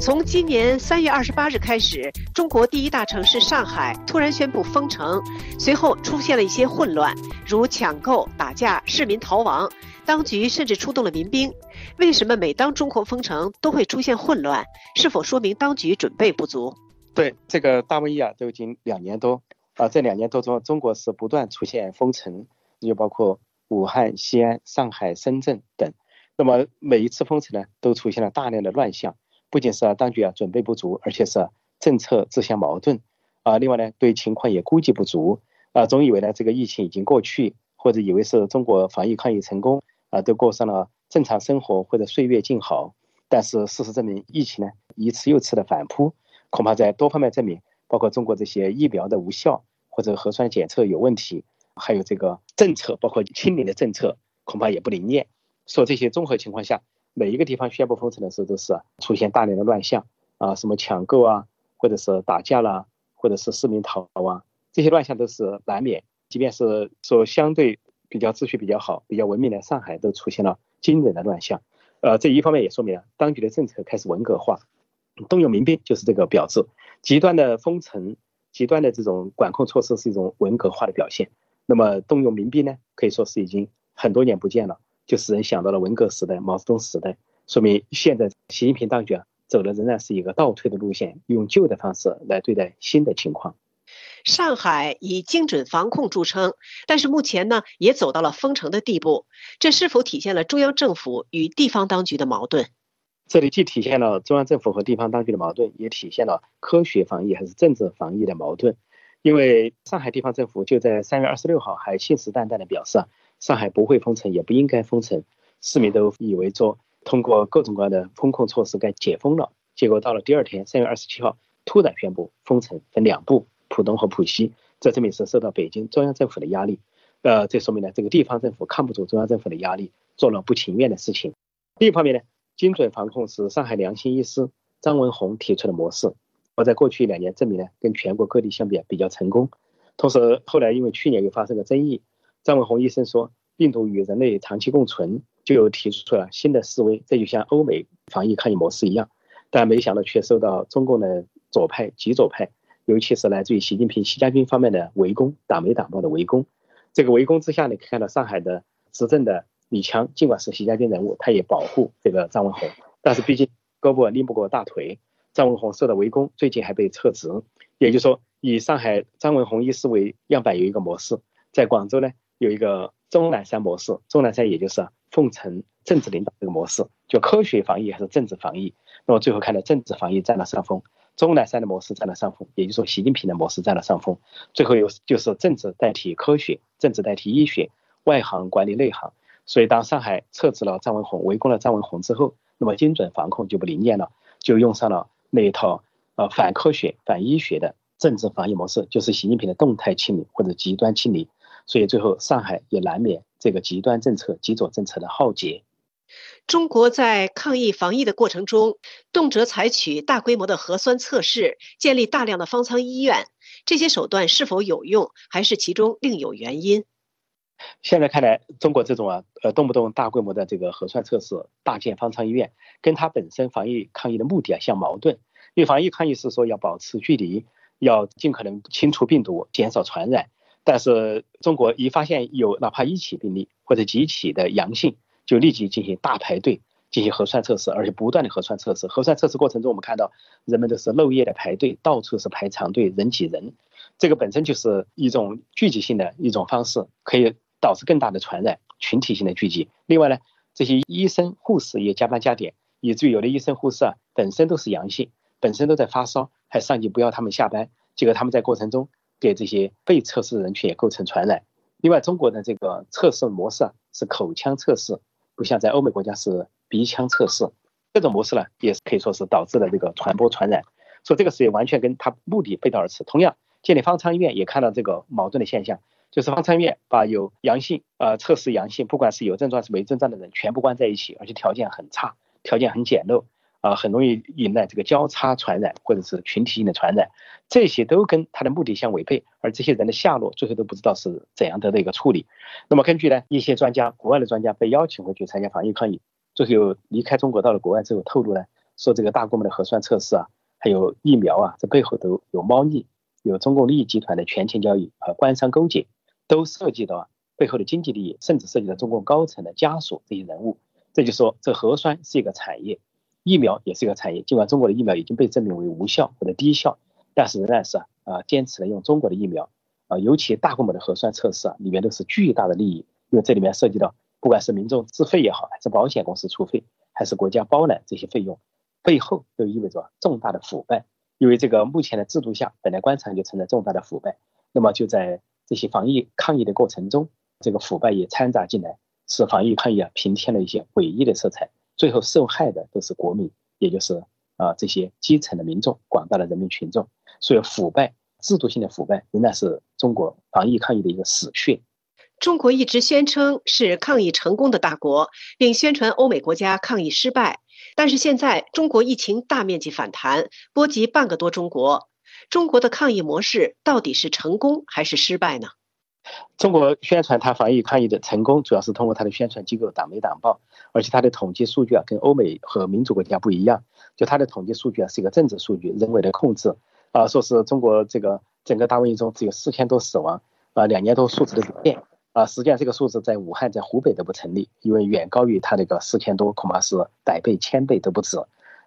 从今年三月二十八日开始，中国第一大城市上海突然宣布封城，随后出现了一些混乱，如抢购、打架、市民逃亡，当局甚至出动了民兵。为什么每当中国封城都会出现混乱？是否说明当局准备不足？
对这个大瘟疫啊，都已经两年多啊，这两年多中，中国是不断出现封城，就包括武汉、西安、上海、深圳等。那么每一次封城呢，都出现了大量的乱象。不仅是啊当局啊准备不足，而且是政策自相矛盾啊。另外呢，对情况也估计不足啊，总以为呢这个疫情已经过去，或者以为是中国防疫抗疫成功啊，都过上了正常生活或者岁月静好。但是事实证明，疫情呢一次又一次的反扑，恐怕在多方面证明，包括中国这些疫苗的无效，或者核酸检测有问题，还有这个政策，包括清零的政策，恐怕也不灵验。说这些综合情况下。每一个地方宣布封城的时候，都是出现大量的乱象啊，什么抢购啊，或者是打架啦，或者是市民逃啊，这些乱象都是难免。即便是说相对比较秩序比较好、比较文明的上海，都出现了惊人的乱象。呃，这一方面也说明了当局的政策开始文革化，动用民兵就是这个标志。极端的封城、极端的这种管控措施是一种文革化的表现。那么动用民兵呢，可以说是已经很多年不见了。就使人想到了文革时代、毛泽东时代，说明现在习近平当局啊走的仍然是一个倒退的路线，用旧的方式来对待新的情况。
上海以精准防控著称，但是目前呢也走到了封城的地步，这是否体现了中央政府与地方当局的矛盾？
这里既体现了中央政府和地方当局的矛盾，也体现了科学防疫还是政治防疫的矛盾。因为上海地方政府就在三月二十六号还信誓旦旦地表示，上海不会封城，也不应该封城，市民都以为说通过各种各样的风控措施该解封了。结果到了第二天，三月二十七号突然宣布封城，分两步。浦东和浦西，这证明是受到北京中央政府的压力。呃，这说明呢，这个地方政府抗不住中央政府的压力，做了不情愿的事情。另一方面呢，精准防控是上海良心医师张文宏提出的模式，我在过去两年证明呢，跟全国各地相比比较成功。同时，后来因为去年又发生了争议，张文宏医生说病毒与人类长期共存，就又提出了新的思维，这就像欧美防疫抗疫模式一样。但没想到却受到中共的左派、极左派。尤其是来自于习近平、习家军方面的围攻，党媒党报的围攻。这个围攻之下你，可以看到上海的执政的李强，尽管是习家军人物，他也保护这个张文宏。但是毕竟胳膊拎不过大腿，张文宏受到围攻，最近还被撤职。也就是说，以上海张文宏医师为样板，有一个模式；在广州呢，有一个钟南山模式。钟南山也就是奉承政治领导这个模式，就科学防疫还是政治防疫？那么最后看到政治防疫占了上风。钟南山的模式占了上风，也就是说，习近平的模式占了上风。最后又就是政治代替科学，政治代替医学，外行管理内行。所以，当上海撤职了张文宏，围攻了张文宏之后，那么精准防控就不灵验了，就用上了那一套呃反科学、反医学的政治防疫模式，就是习近平的动态清理或者极端清理。所以，最后上海也难免这个极端政策、极左政策的浩劫。
中国在抗疫防疫的过程中，动辄采取大规模的核酸测试，建立大量的方舱医院，这些手段是否有用，还是其中另有原因？
现在看来，中国这种啊，呃，动不动大规模的这个核酸测试、大建方舱医院，跟它本身防疫抗疫的目的啊相矛盾。因为防疫抗疫是说要保持距离，要尽可能清除病毒，减少传染。但是中国一发现有哪怕一起病例或者几起的阳性，就立即进行大排队进行核酸测试，而且不断的核酸测试。核酸测试过程中，我们看到人们都是漏夜的排队，到处是排长队，人挤人。这个本身就是一种聚集性的一种方式，可以导致更大的传染，群体性的聚集。另外呢，这些医生护士也加班加点，以至于有的医生护士啊本身都是阳性，本身都在发烧，还上级不要他们下班，结果他们在过程中给这些被测试人群也构成传染。另外，中国的这个测试模式啊是口腔测试。不像在欧美国家是鼻腔测试，这种模式呢，也是可以说是导致了这个传播传染，所以这个是也完全跟它目的背道而驰。同样，建立方舱医院也看到这个矛盾的现象，就是方舱医院把有阳性呃测试阳性，不管是有症状是没症状的人全部关在一起，而且条件很差，条件很简陋。啊，很容易引来这个交叉传染或者是群体性的传染，这些都跟他的目的相违背，而这些人的下落最后都不知道是怎样的一个处理。那么根据呢一些专家，国外的专家被邀请回去参加防疫抗疫，最后离开中国到了国外之后透露呢，说这个大规模的核酸测试啊，还有疫苗啊，这背后都有猫腻，有中共利益集团的权钱交易和官商勾结，都涉及到背后的经济利益，甚至涉及到中共高层的家属这些人物。这就说这核酸是一个产业。疫苗也是一个产业，尽管中国的疫苗已经被证明为无效或者低效，但是仍然是啊坚持了用中国的疫苗啊，尤其大规模的核酸测试啊，里面都是巨大的利益，因为这里面涉及到不管是民众自费也好，还是保险公司出费，还是国家包揽这些费用，背后都意味着重大的腐败。因为这个目前的制度下，本来官场就存在重大的腐败，那么就在这些防疫抗疫的过程中，这个腐败也掺杂进来，使防疫抗疫啊平添了一些诡异的色彩。最后受害的都是国民，也就是啊这些基层的民众、广大的人民群众。所以腐败、制度性的腐败仍然是中国防疫抗疫的一个死穴。
中国一直宣称是抗疫成功的大国，并宣传欧美国家抗疫失败。但是现在中国疫情大面积反弹，波及半个多中国。中国的抗疫模式到底是成功还是失败呢？
中国宣传它防疫抗疫的成功，主要是通过它的宣传机构党媒党报，而且它的统计数据啊，跟欧美和民主国家不一样。就它的统计数据啊，是一个政治数据，人为的控制啊，说是中国这个整个大瘟疫中只有四千多死亡啊，两年多数字都不变啊，实际上这个数字在武汉、在湖北都不成立，因为远高于它这个四千多，恐怕是百倍、千倍都不止。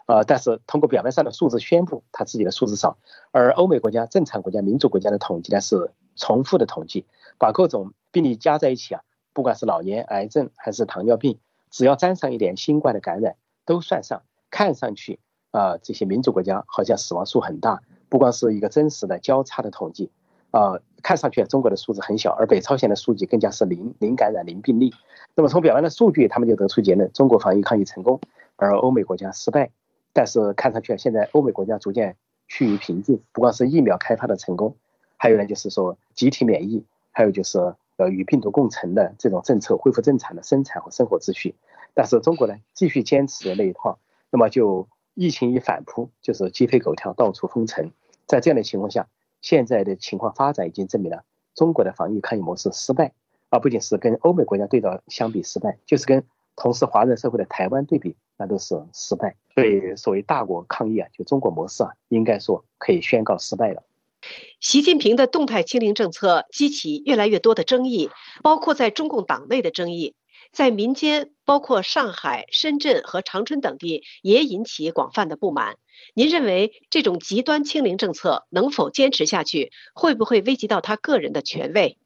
啊，但是通过表面上的数字宣布他自己的数字少，而欧美国家、正常国家、民主国家的统计呢是重复的统计，把各种病例加在一起啊，不管是老年癌症还是糖尿病，只要沾上一点新冠的感染都算上。看上去啊，这些民主国家好像死亡数很大，不光是一个真实的交叉的统计啊，看上去中国的数字很小，而北朝鲜的数据更加是零零感染、零病例。那么从表面的数据，他们就得出结论：中国防疫抗疫成功，而欧美国家失败。但是看上去，现在欧美国家逐渐趋于平静，不光是疫苗开发的成功，还有呢，就是说集体免疫，还有就是呃与病毒共存的这种政策，恢复正常的生产和生活秩序。但是中国呢，继续坚持那一套，那么就疫情一反扑，就是鸡飞狗跳，到处封城。在这样的情况下，现在的情况发展已经证明了中国的防疫抗疫模式失败，而不仅是跟欧美国家对照相比失败，就是跟同是华人社会的台湾对比。那都是失败，所以所谓大国抗疫啊，就中国模式啊，应该说可以宣告失败了。
习近平的动态清零政策激起越来越多的争议，包括在中共党内的争议，在民间，包括上海、深圳和长春等地也引起广泛的不满。您认为这种极端清零政策能否坚持下去？会不会危及到他个人的权威？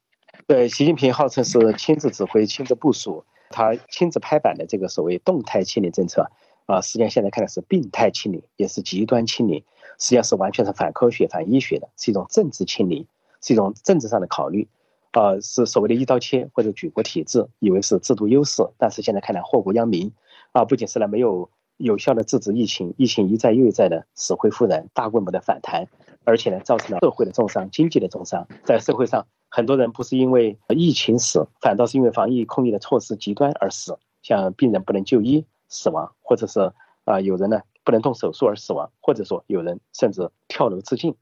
对，习近平号称是亲自指挥、亲自部署。他亲自拍板的这个所谓动态清零政策啊，实际上现在看的是病态清零，也是极端清零，实际上是完全是反科学、反医学的，是一种政治清零，是一种政治上的考虑，啊，是所谓的一刀切或者举国体制，以为是制度优势，但是现在看来祸国殃民，啊，不仅是呢没有有效的制止疫情，疫情一再又一再的死灰复燃，大规模的反弹，而且呢造成了社会的重伤、经济的重伤，在社会上。很多人不是因为疫情死，反倒是因为防疫控疫的措施极端而死，像病人不能就医死亡，或者是啊有人呢不能动手术而死亡，或者说有人甚至跳楼自尽，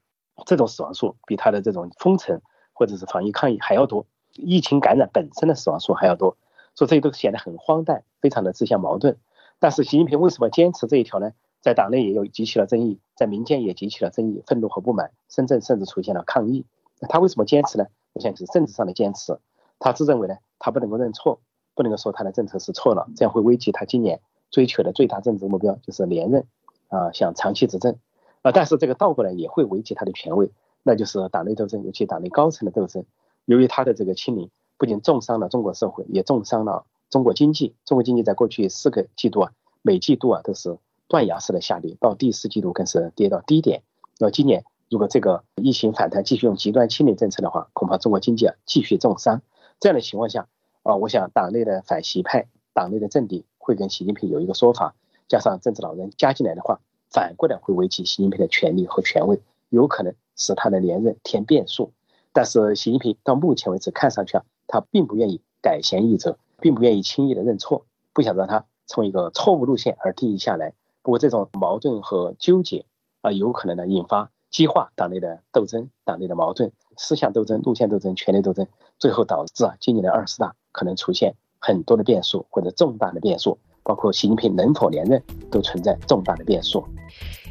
这种死亡数比他的这种封城或者是防疫抗疫还要多，疫情感染本身的死亡数还要多，所以这些都显得很荒诞，非常的自相矛盾。但是习近平为什么坚持这一条呢？在党内也有激起了争议，在民间也激起了争议、愤怒和不满，深圳甚至出现了抗议。那他为什么坚持呢？我想是政治上的坚持，他自认为呢，他不能够认错，不能够说他的政策是错了，这样会危及他今年追求的最大政治目标，就是连任，啊，想长期执政，啊，但是这个倒过来也会危及他的权威，那就是党内斗争，尤其党内高层的斗争。由于他的这个清零，不仅重伤了中国社会，也重伤了中国经济。中国经济在过去四个季度啊，每季度啊都是断崖式的下跌，到第四季度更是跌到低点。那今年。如果这个疫情反弹继续用极端清零政策的话，恐怕中国经济啊继续重伤。这样的情况下啊，我想党内的反习派、党内的政敌会跟习近平有一个说法，加上政治老人加进来的话，反过来会危及习近平的权力和权威，有可能使他的连任添变数。但是习近平到目前为止看上去啊，他并不愿意改弦易辙，并不愿意轻易的认错，不想让他从一个错误路线而定义下来。不过这种矛盾和纠结啊，有可能呢引发。激化党内的斗争、党内的矛盾、思想斗争、路线斗争、权力斗争，最后导致啊，今年的二十大可能出现很多的变数或者重大的变数，包括习近平能否连任都存在重大的变数。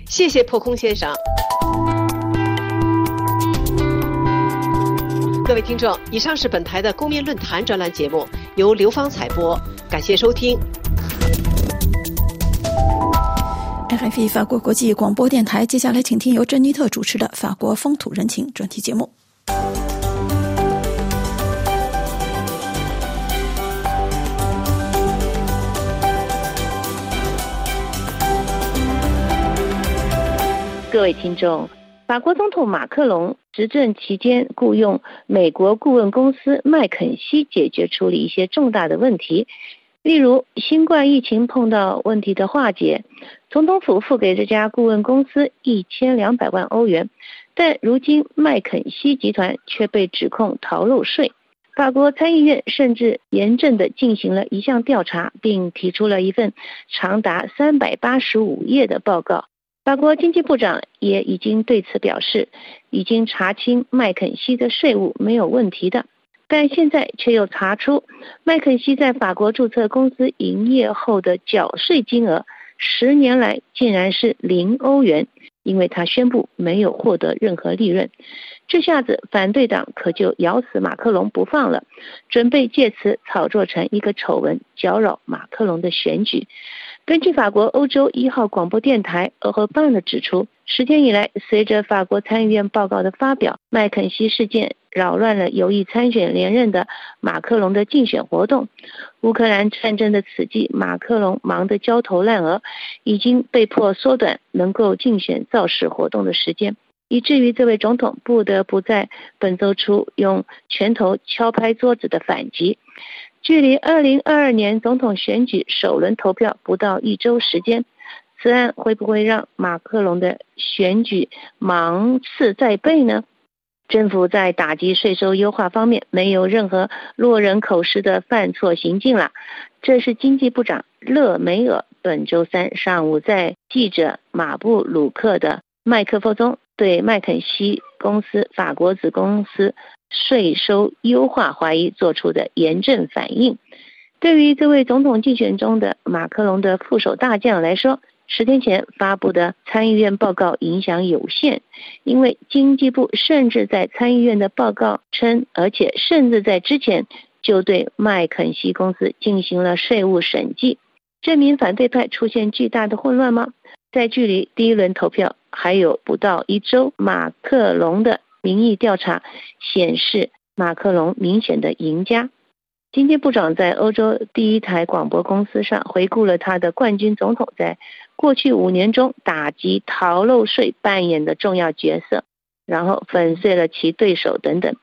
谢谢破空先生。各位听众，以上是本台的公民论坛专栏节目，由刘芳采播，感谢收听。
RFI 法国国际广播电台，接下来请听由珍妮特主持的《法国风土人情》专题节目。
各位听众，法国总统马克龙执政期间雇佣美国顾问公司麦肯锡解决处理一些重大的问题。例如，新冠疫情碰到问题的化解，总统府付给这家顾问公司一千两百万欧元，但如今麦肯锡集团却被指控逃漏税。法国参议院甚至严正地进行了一项调查，并提出了一份长达三百八十五页的报告。法国经济部长也已经对此表示，已经查清麦肯锡的税务没有问题的。但现在却又查出，麦肯锡在法国注册公司营业后的缴税金额，十年来竟然是零欧元。因为他宣布没有获得任何利润。这下子反对党可就咬死马克龙不放了，准备借此炒作成一个丑闻，搅扰马克龙的选举。根据法国欧洲一号广播电台俄和办的指出，十天以来，随着法国参议院报告的发表，麦肯锡事件扰乱了有意参选连任的马克龙的竞选活动。乌克兰战争的此际，马克龙忙得焦头烂额，已经被迫缩短能够竞选造势活动的时间，以至于这位总统不得不在本周初用拳头敲拍桌子的反击。距离二零二二年总统选举首轮投票不到一周时间，此案会不会让马克龙的选举芒刺在背呢？政府在打击税收优化方面没有任何落人口实的犯错行径了。这是经济部长勒梅尔本周三上午在记者马布鲁克的麦克风中对麦肯锡公司法国子公司。税收优化怀疑做出的严正反应，对于这位总统竞选中的马克龙的副手大将来说，十天前发布的参议院报告影响有限，因为经济部甚至在参议院的报告称，而且甚至在之前就对麦肯锡公司进行了税务审计，证明反对派出现巨大的混乱吗？在距离第一轮投票还有不到一周，马克龙的。民意调查显示，马克龙明显的赢家。今天部长在欧洲第一台广播公司上回顾了他的冠军总统在过去五年中打击逃漏税扮演的重要角色，然后粉碎了其对手等等。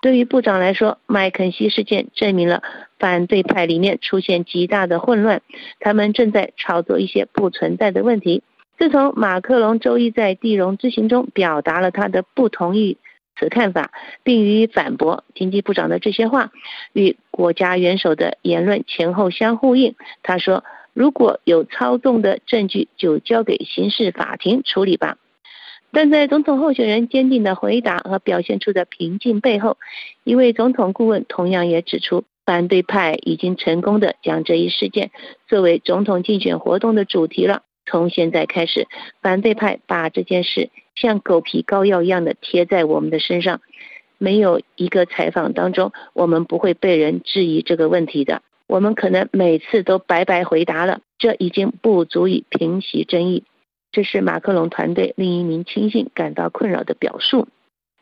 对于部长来说，麦肯锡事件证明了反对派里面出现极大的混乱，他们正在炒作一些不存在的问题。自从马克龙周一在地荣之行中表达了他的不同意此看法，并予以反驳，经济部长的这些话与国家元首的言论前后相呼应。他说：“如果有操纵的证据，就交给刑事法庭处理吧。”但在总统候选人坚定的回答和表现出的平静背后，一位总统顾问同样也指出，反对派已经成功的将这一事件作为总统竞选活动的主题了。从现在开始，反对派把这件事像狗皮膏药一样的贴在我们的身上。没有一个采访当中，我们不会被人质疑这个问题的。我们可能每次都白白回答了，这已经不足以平息争议。这是马克龙团队另一名亲信感到困扰的表述。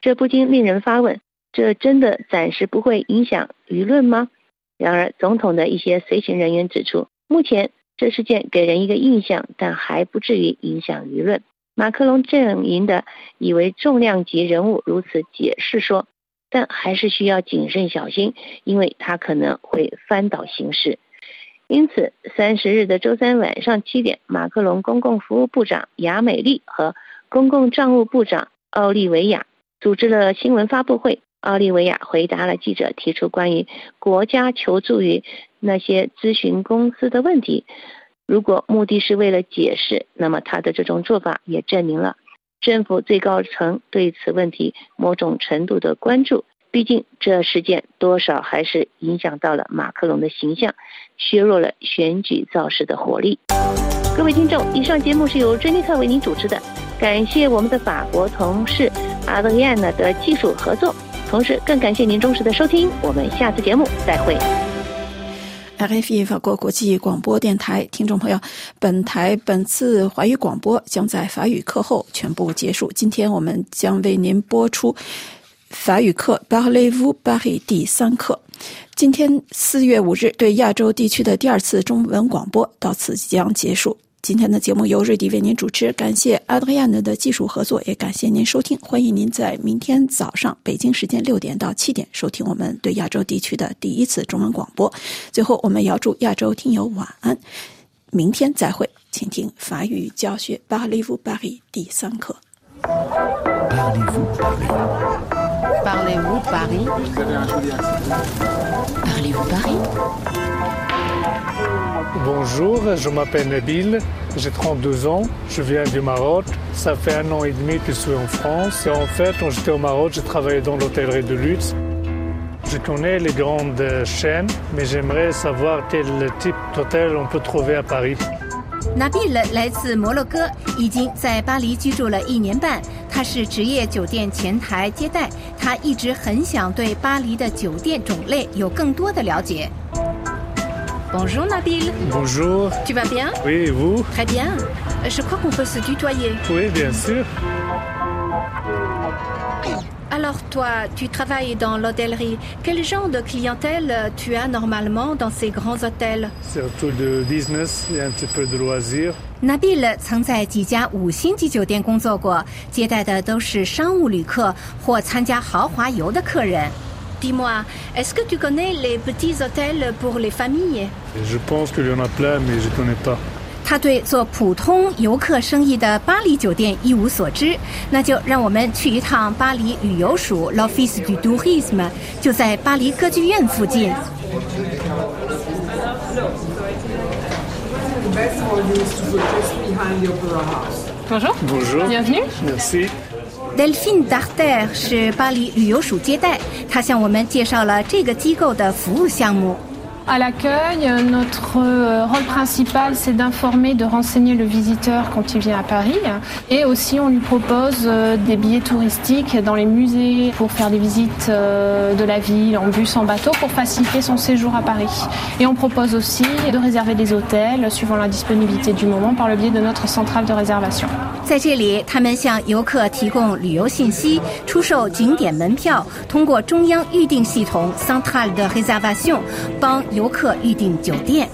这不禁令人发问：这真的暂时不会影响舆论吗？然而，总统的一些随行人员指出，目前。这事件给人一个印象，但还不至于影响舆论。马克龙阵营的以为重量级人物如此解释说，但还是需要谨慎小心，因为他可能会翻倒形势。因此，三十日的周三晚上七点，马克龙公共服务部长雅美丽和公共账务部长奥利维亚组织了新闻发布会。奥利维亚回答了记者提出关于国家求助于那些咨询公司的问题。如果目的是为了解释，那么他的这种做法也证明了政府最高层对此问题某种程度的关注。毕竟这事件多少还是影响到了马克龙的形象，削弱了选举造势的活力。各位听众，以上节目是由珍妮特为您主持的，感谢我们的法国同事阿德里安娜的技术合作。同时，更感谢您忠实的收听，我们下次节目再会。
RFE 法国国际广播电台听众朋友，本台本次华语广播将在法语课后全部结束。今天我们将为您播出法语课 Parlez-vous Paris 第三课。今天四月五日对亚洲地区的第二次中文广播到此即将结束。今天的节目由瑞迪为您主持，感谢阿德亚诺的技术合作，也感谢您收听。欢迎您在明天早上北京时间六点到七点收听我们对亚洲地区的第一次中文广播。最后，我们要祝亚洲听友晚安，明天再会，请听法语教学巴黎夫巴黎第三课。
Parlez-vous Paris Parlez-vous Paris
Bonjour, je m'appelle Nabil, j'ai 32 ans, je viens du Maroc. Ça fait un an et demi que je suis en France. Et en fait, quand j'étais au Maroc, j'ai travaillé dans l'hôtellerie de luxe. Je connais les grandes chaînes, mais j'aimerais savoir quel type d'hôtel on peut trouver à Paris.
Nabil 来自摩洛哥，已经在巴黎居住了一年半。他是职业酒店前台接待，他一直很想对巴黎的酒店种类有更多的了解。Bonjour Nabil.
Bonjour.
Tu vas bien?
Oui, et vous?
Très bien. Je crois qu'on peut se tutoyer.
Oui, bien sûr.
Alors toi, tu travailles dans l'hôtellerie. Quel genre de clientèle tu as normalement dans ces grands hôtels
Surtout de business et un petit peu de loisirs.
Nabil 曾在几家五星级酒店工作过，接待的都是商务旅客或参加豪华游的客人。 Dis-moi, est-ce que tu connais les petits hôtels pour les familles
Je pense qu'il y en a plein, mais je ne connais pas.
他对做普通游客生意的巴黎酒店一无所知，那就让我们去一趟巴黎旅游署 L'Office du Tourisme，就在巴黎歌剧院附近。
Bonjour.
Bonjour.
Bienvenue.
Merci.
Delphine Darter 是巴黎旅游署接待，他向我们介绍了这个机构的服务项目。
À l'accueil, notre euh, rôle principal, c'est d'informer, de renseigner le visiteur quand il vient à Paris. Et aussi, on lui propose euh, des billets touristiques dans les musées pour faire des visites euh, de la ville en bus, en bateau, pour faciliter son séjour à Paris. Et on propose aussi de réserver des hôtels suivant la disponibilité du moment par le biais de notre centrale de réservation.
在这里，他们向游客提供旅游信息，出售景点门票，通过中央预订系统 Centrale de Réservation 帮 游客预订酒店。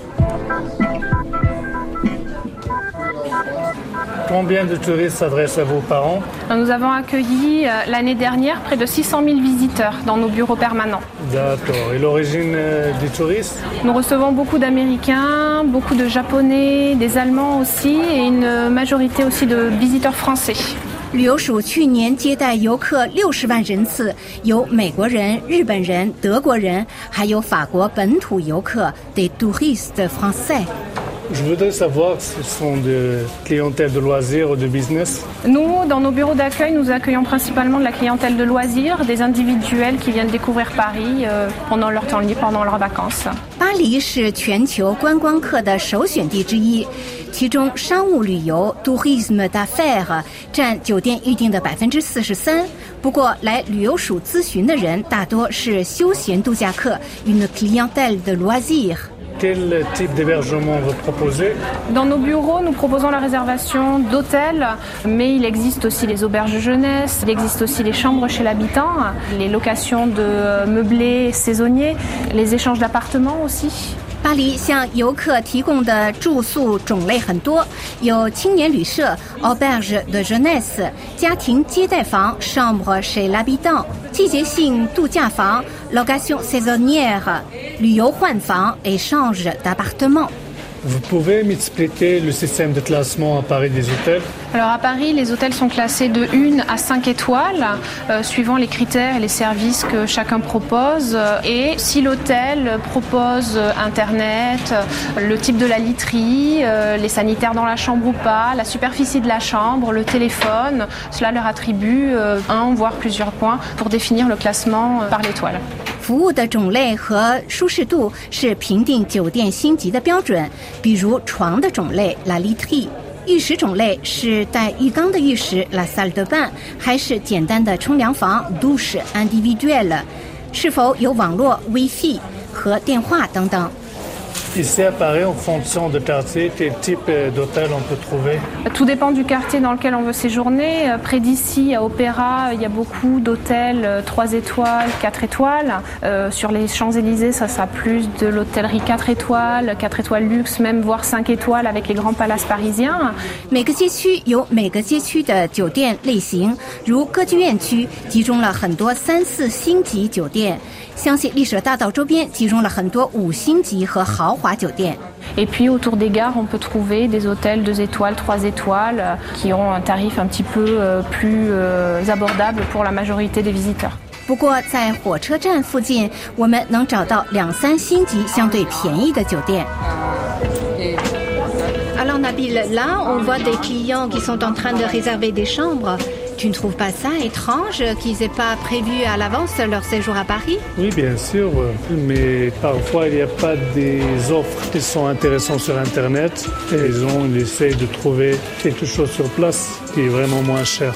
Combien de touristes s'adressent à vous par an
Nous avons accueilli euh, l'année dernière près de 600 000 visiteurs dans nos bureaux permanents.
D'accord. Et l'origine euh, des touristes
Nous recevons beaucoup d'Américains, beaucoup de Japonais, des Allemands aussi et une majorité aussi de visiteurs français.
旅游署去年接待游客六十万人次，有美国人、日本人、德国人，还有法国本土游客 des touristes français。
Je voudrais savoir si ce sont de clientèle de loisirs ou de business.
Nous, dans nos bureaux d'accueil, nous accueillons principalement de la clientèle de loisirs, des individuels qui viennent découvrir Paris euh, pendant leur temps libre, pendant leurs vacances.
巴黎是全球观光客的首选地之一，其中商务旅游 （tourisme d'affaires） 占酒店预订的百分之四十三。不过，来旅游署咨询的人大多是休闲度假客 （une clientèle de loisirs）。
Quel type d'hébergement vous proposez
Dans nos bureaux, nous proposons la réservation d'hôtels, mais il existe aussi les auberges jeunesse, il existe aussi les chambres chez l'habitant, les locations de meublés saisonniers, les échanges d'appartements aussi.
巴黎向游客提供的住宿种类很多，有青年旅社 （auberge de jeunesse）、家庭接待房 （chambre chez l'habitant）、季节性度假房 （location saisonnière）、旅游换房 （échange d'appartement）。
Vous pouvez m'expliquer le système de classement à Paris des hôtels
Alors à Paris, les hôtels sont classés de 1 à 5 étoiles, euh, suivant les critères et les services que chacun propose. Et si l'hôtel propose Internet, le type de la literie, euh, les sanitaires dans la chambre ou pas, la superficie de la chambre, le téléphone, cela leur attribue euh, un voire plusieurs points pour définir le classement par l'étoile.
服务的种类和舒适度是评定酒店星级的标准，比如床的种类 la literie，浴室种类是带浴缸的浴室 la salle de bain，还是简单的冲凉房 douche individuelle，是否有网络 WiFi 和电话等等。
Ici à Paris, en fonction de quartier, quel type euh, d'hôtel on peut trouver
Tout dépend du quartier dans lequel on veut séjourner. Euh, Près d'ici, à Opéra, il y a beaucoup d'hôtels 3 étoiles, 4 étoiles. Euh, sur les Champs-Élysées, ça sera plus de l'hôtellerie 4 étoiles, 4 étoiles luxe, même voire 5 étoiles avec les grands palaces parisiens.
每个街区有每个街区的酒店类型，如歌剧院区集中了很多三四星级酒店，相信丽舍大道周边集中了很多五星级和豪华 酒店。
Et puis autour des gares, on peut trouver des hôtels 2 étoiles, 3 étoiles, euh, qui ont un tarif un petit peu euh, plus euh, abordable pour la majorité des visiteurs.
不过在火车站附近，我们能找到两三星级相对便宜的酒店。Alors Nabil, là on voit des clients qui sont en train de réserver des chambres. Tu ne trouves pas ça étrange qu'ils aient pas prévu à l'avance leur séjour à Paris
Oui, bien sûr, mais parfois il n'y a pas des offres qui sont intéressantes sur Internet et ils ont essayé de trouver quelque chose sur place qui est vraiment moins cher.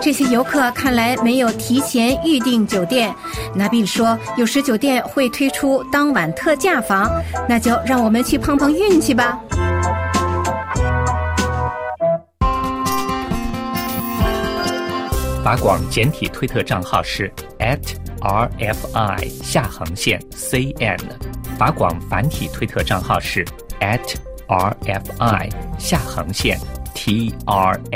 这些游客看来没有提前预订酒店。拿比说，有时酒店会推出当晚特价房，那就让我们去碰碰运气吧。
法广简体推特账号是 trfi 下横线 cn，法广繁体推特账号是 trfi 下横线 tradcn。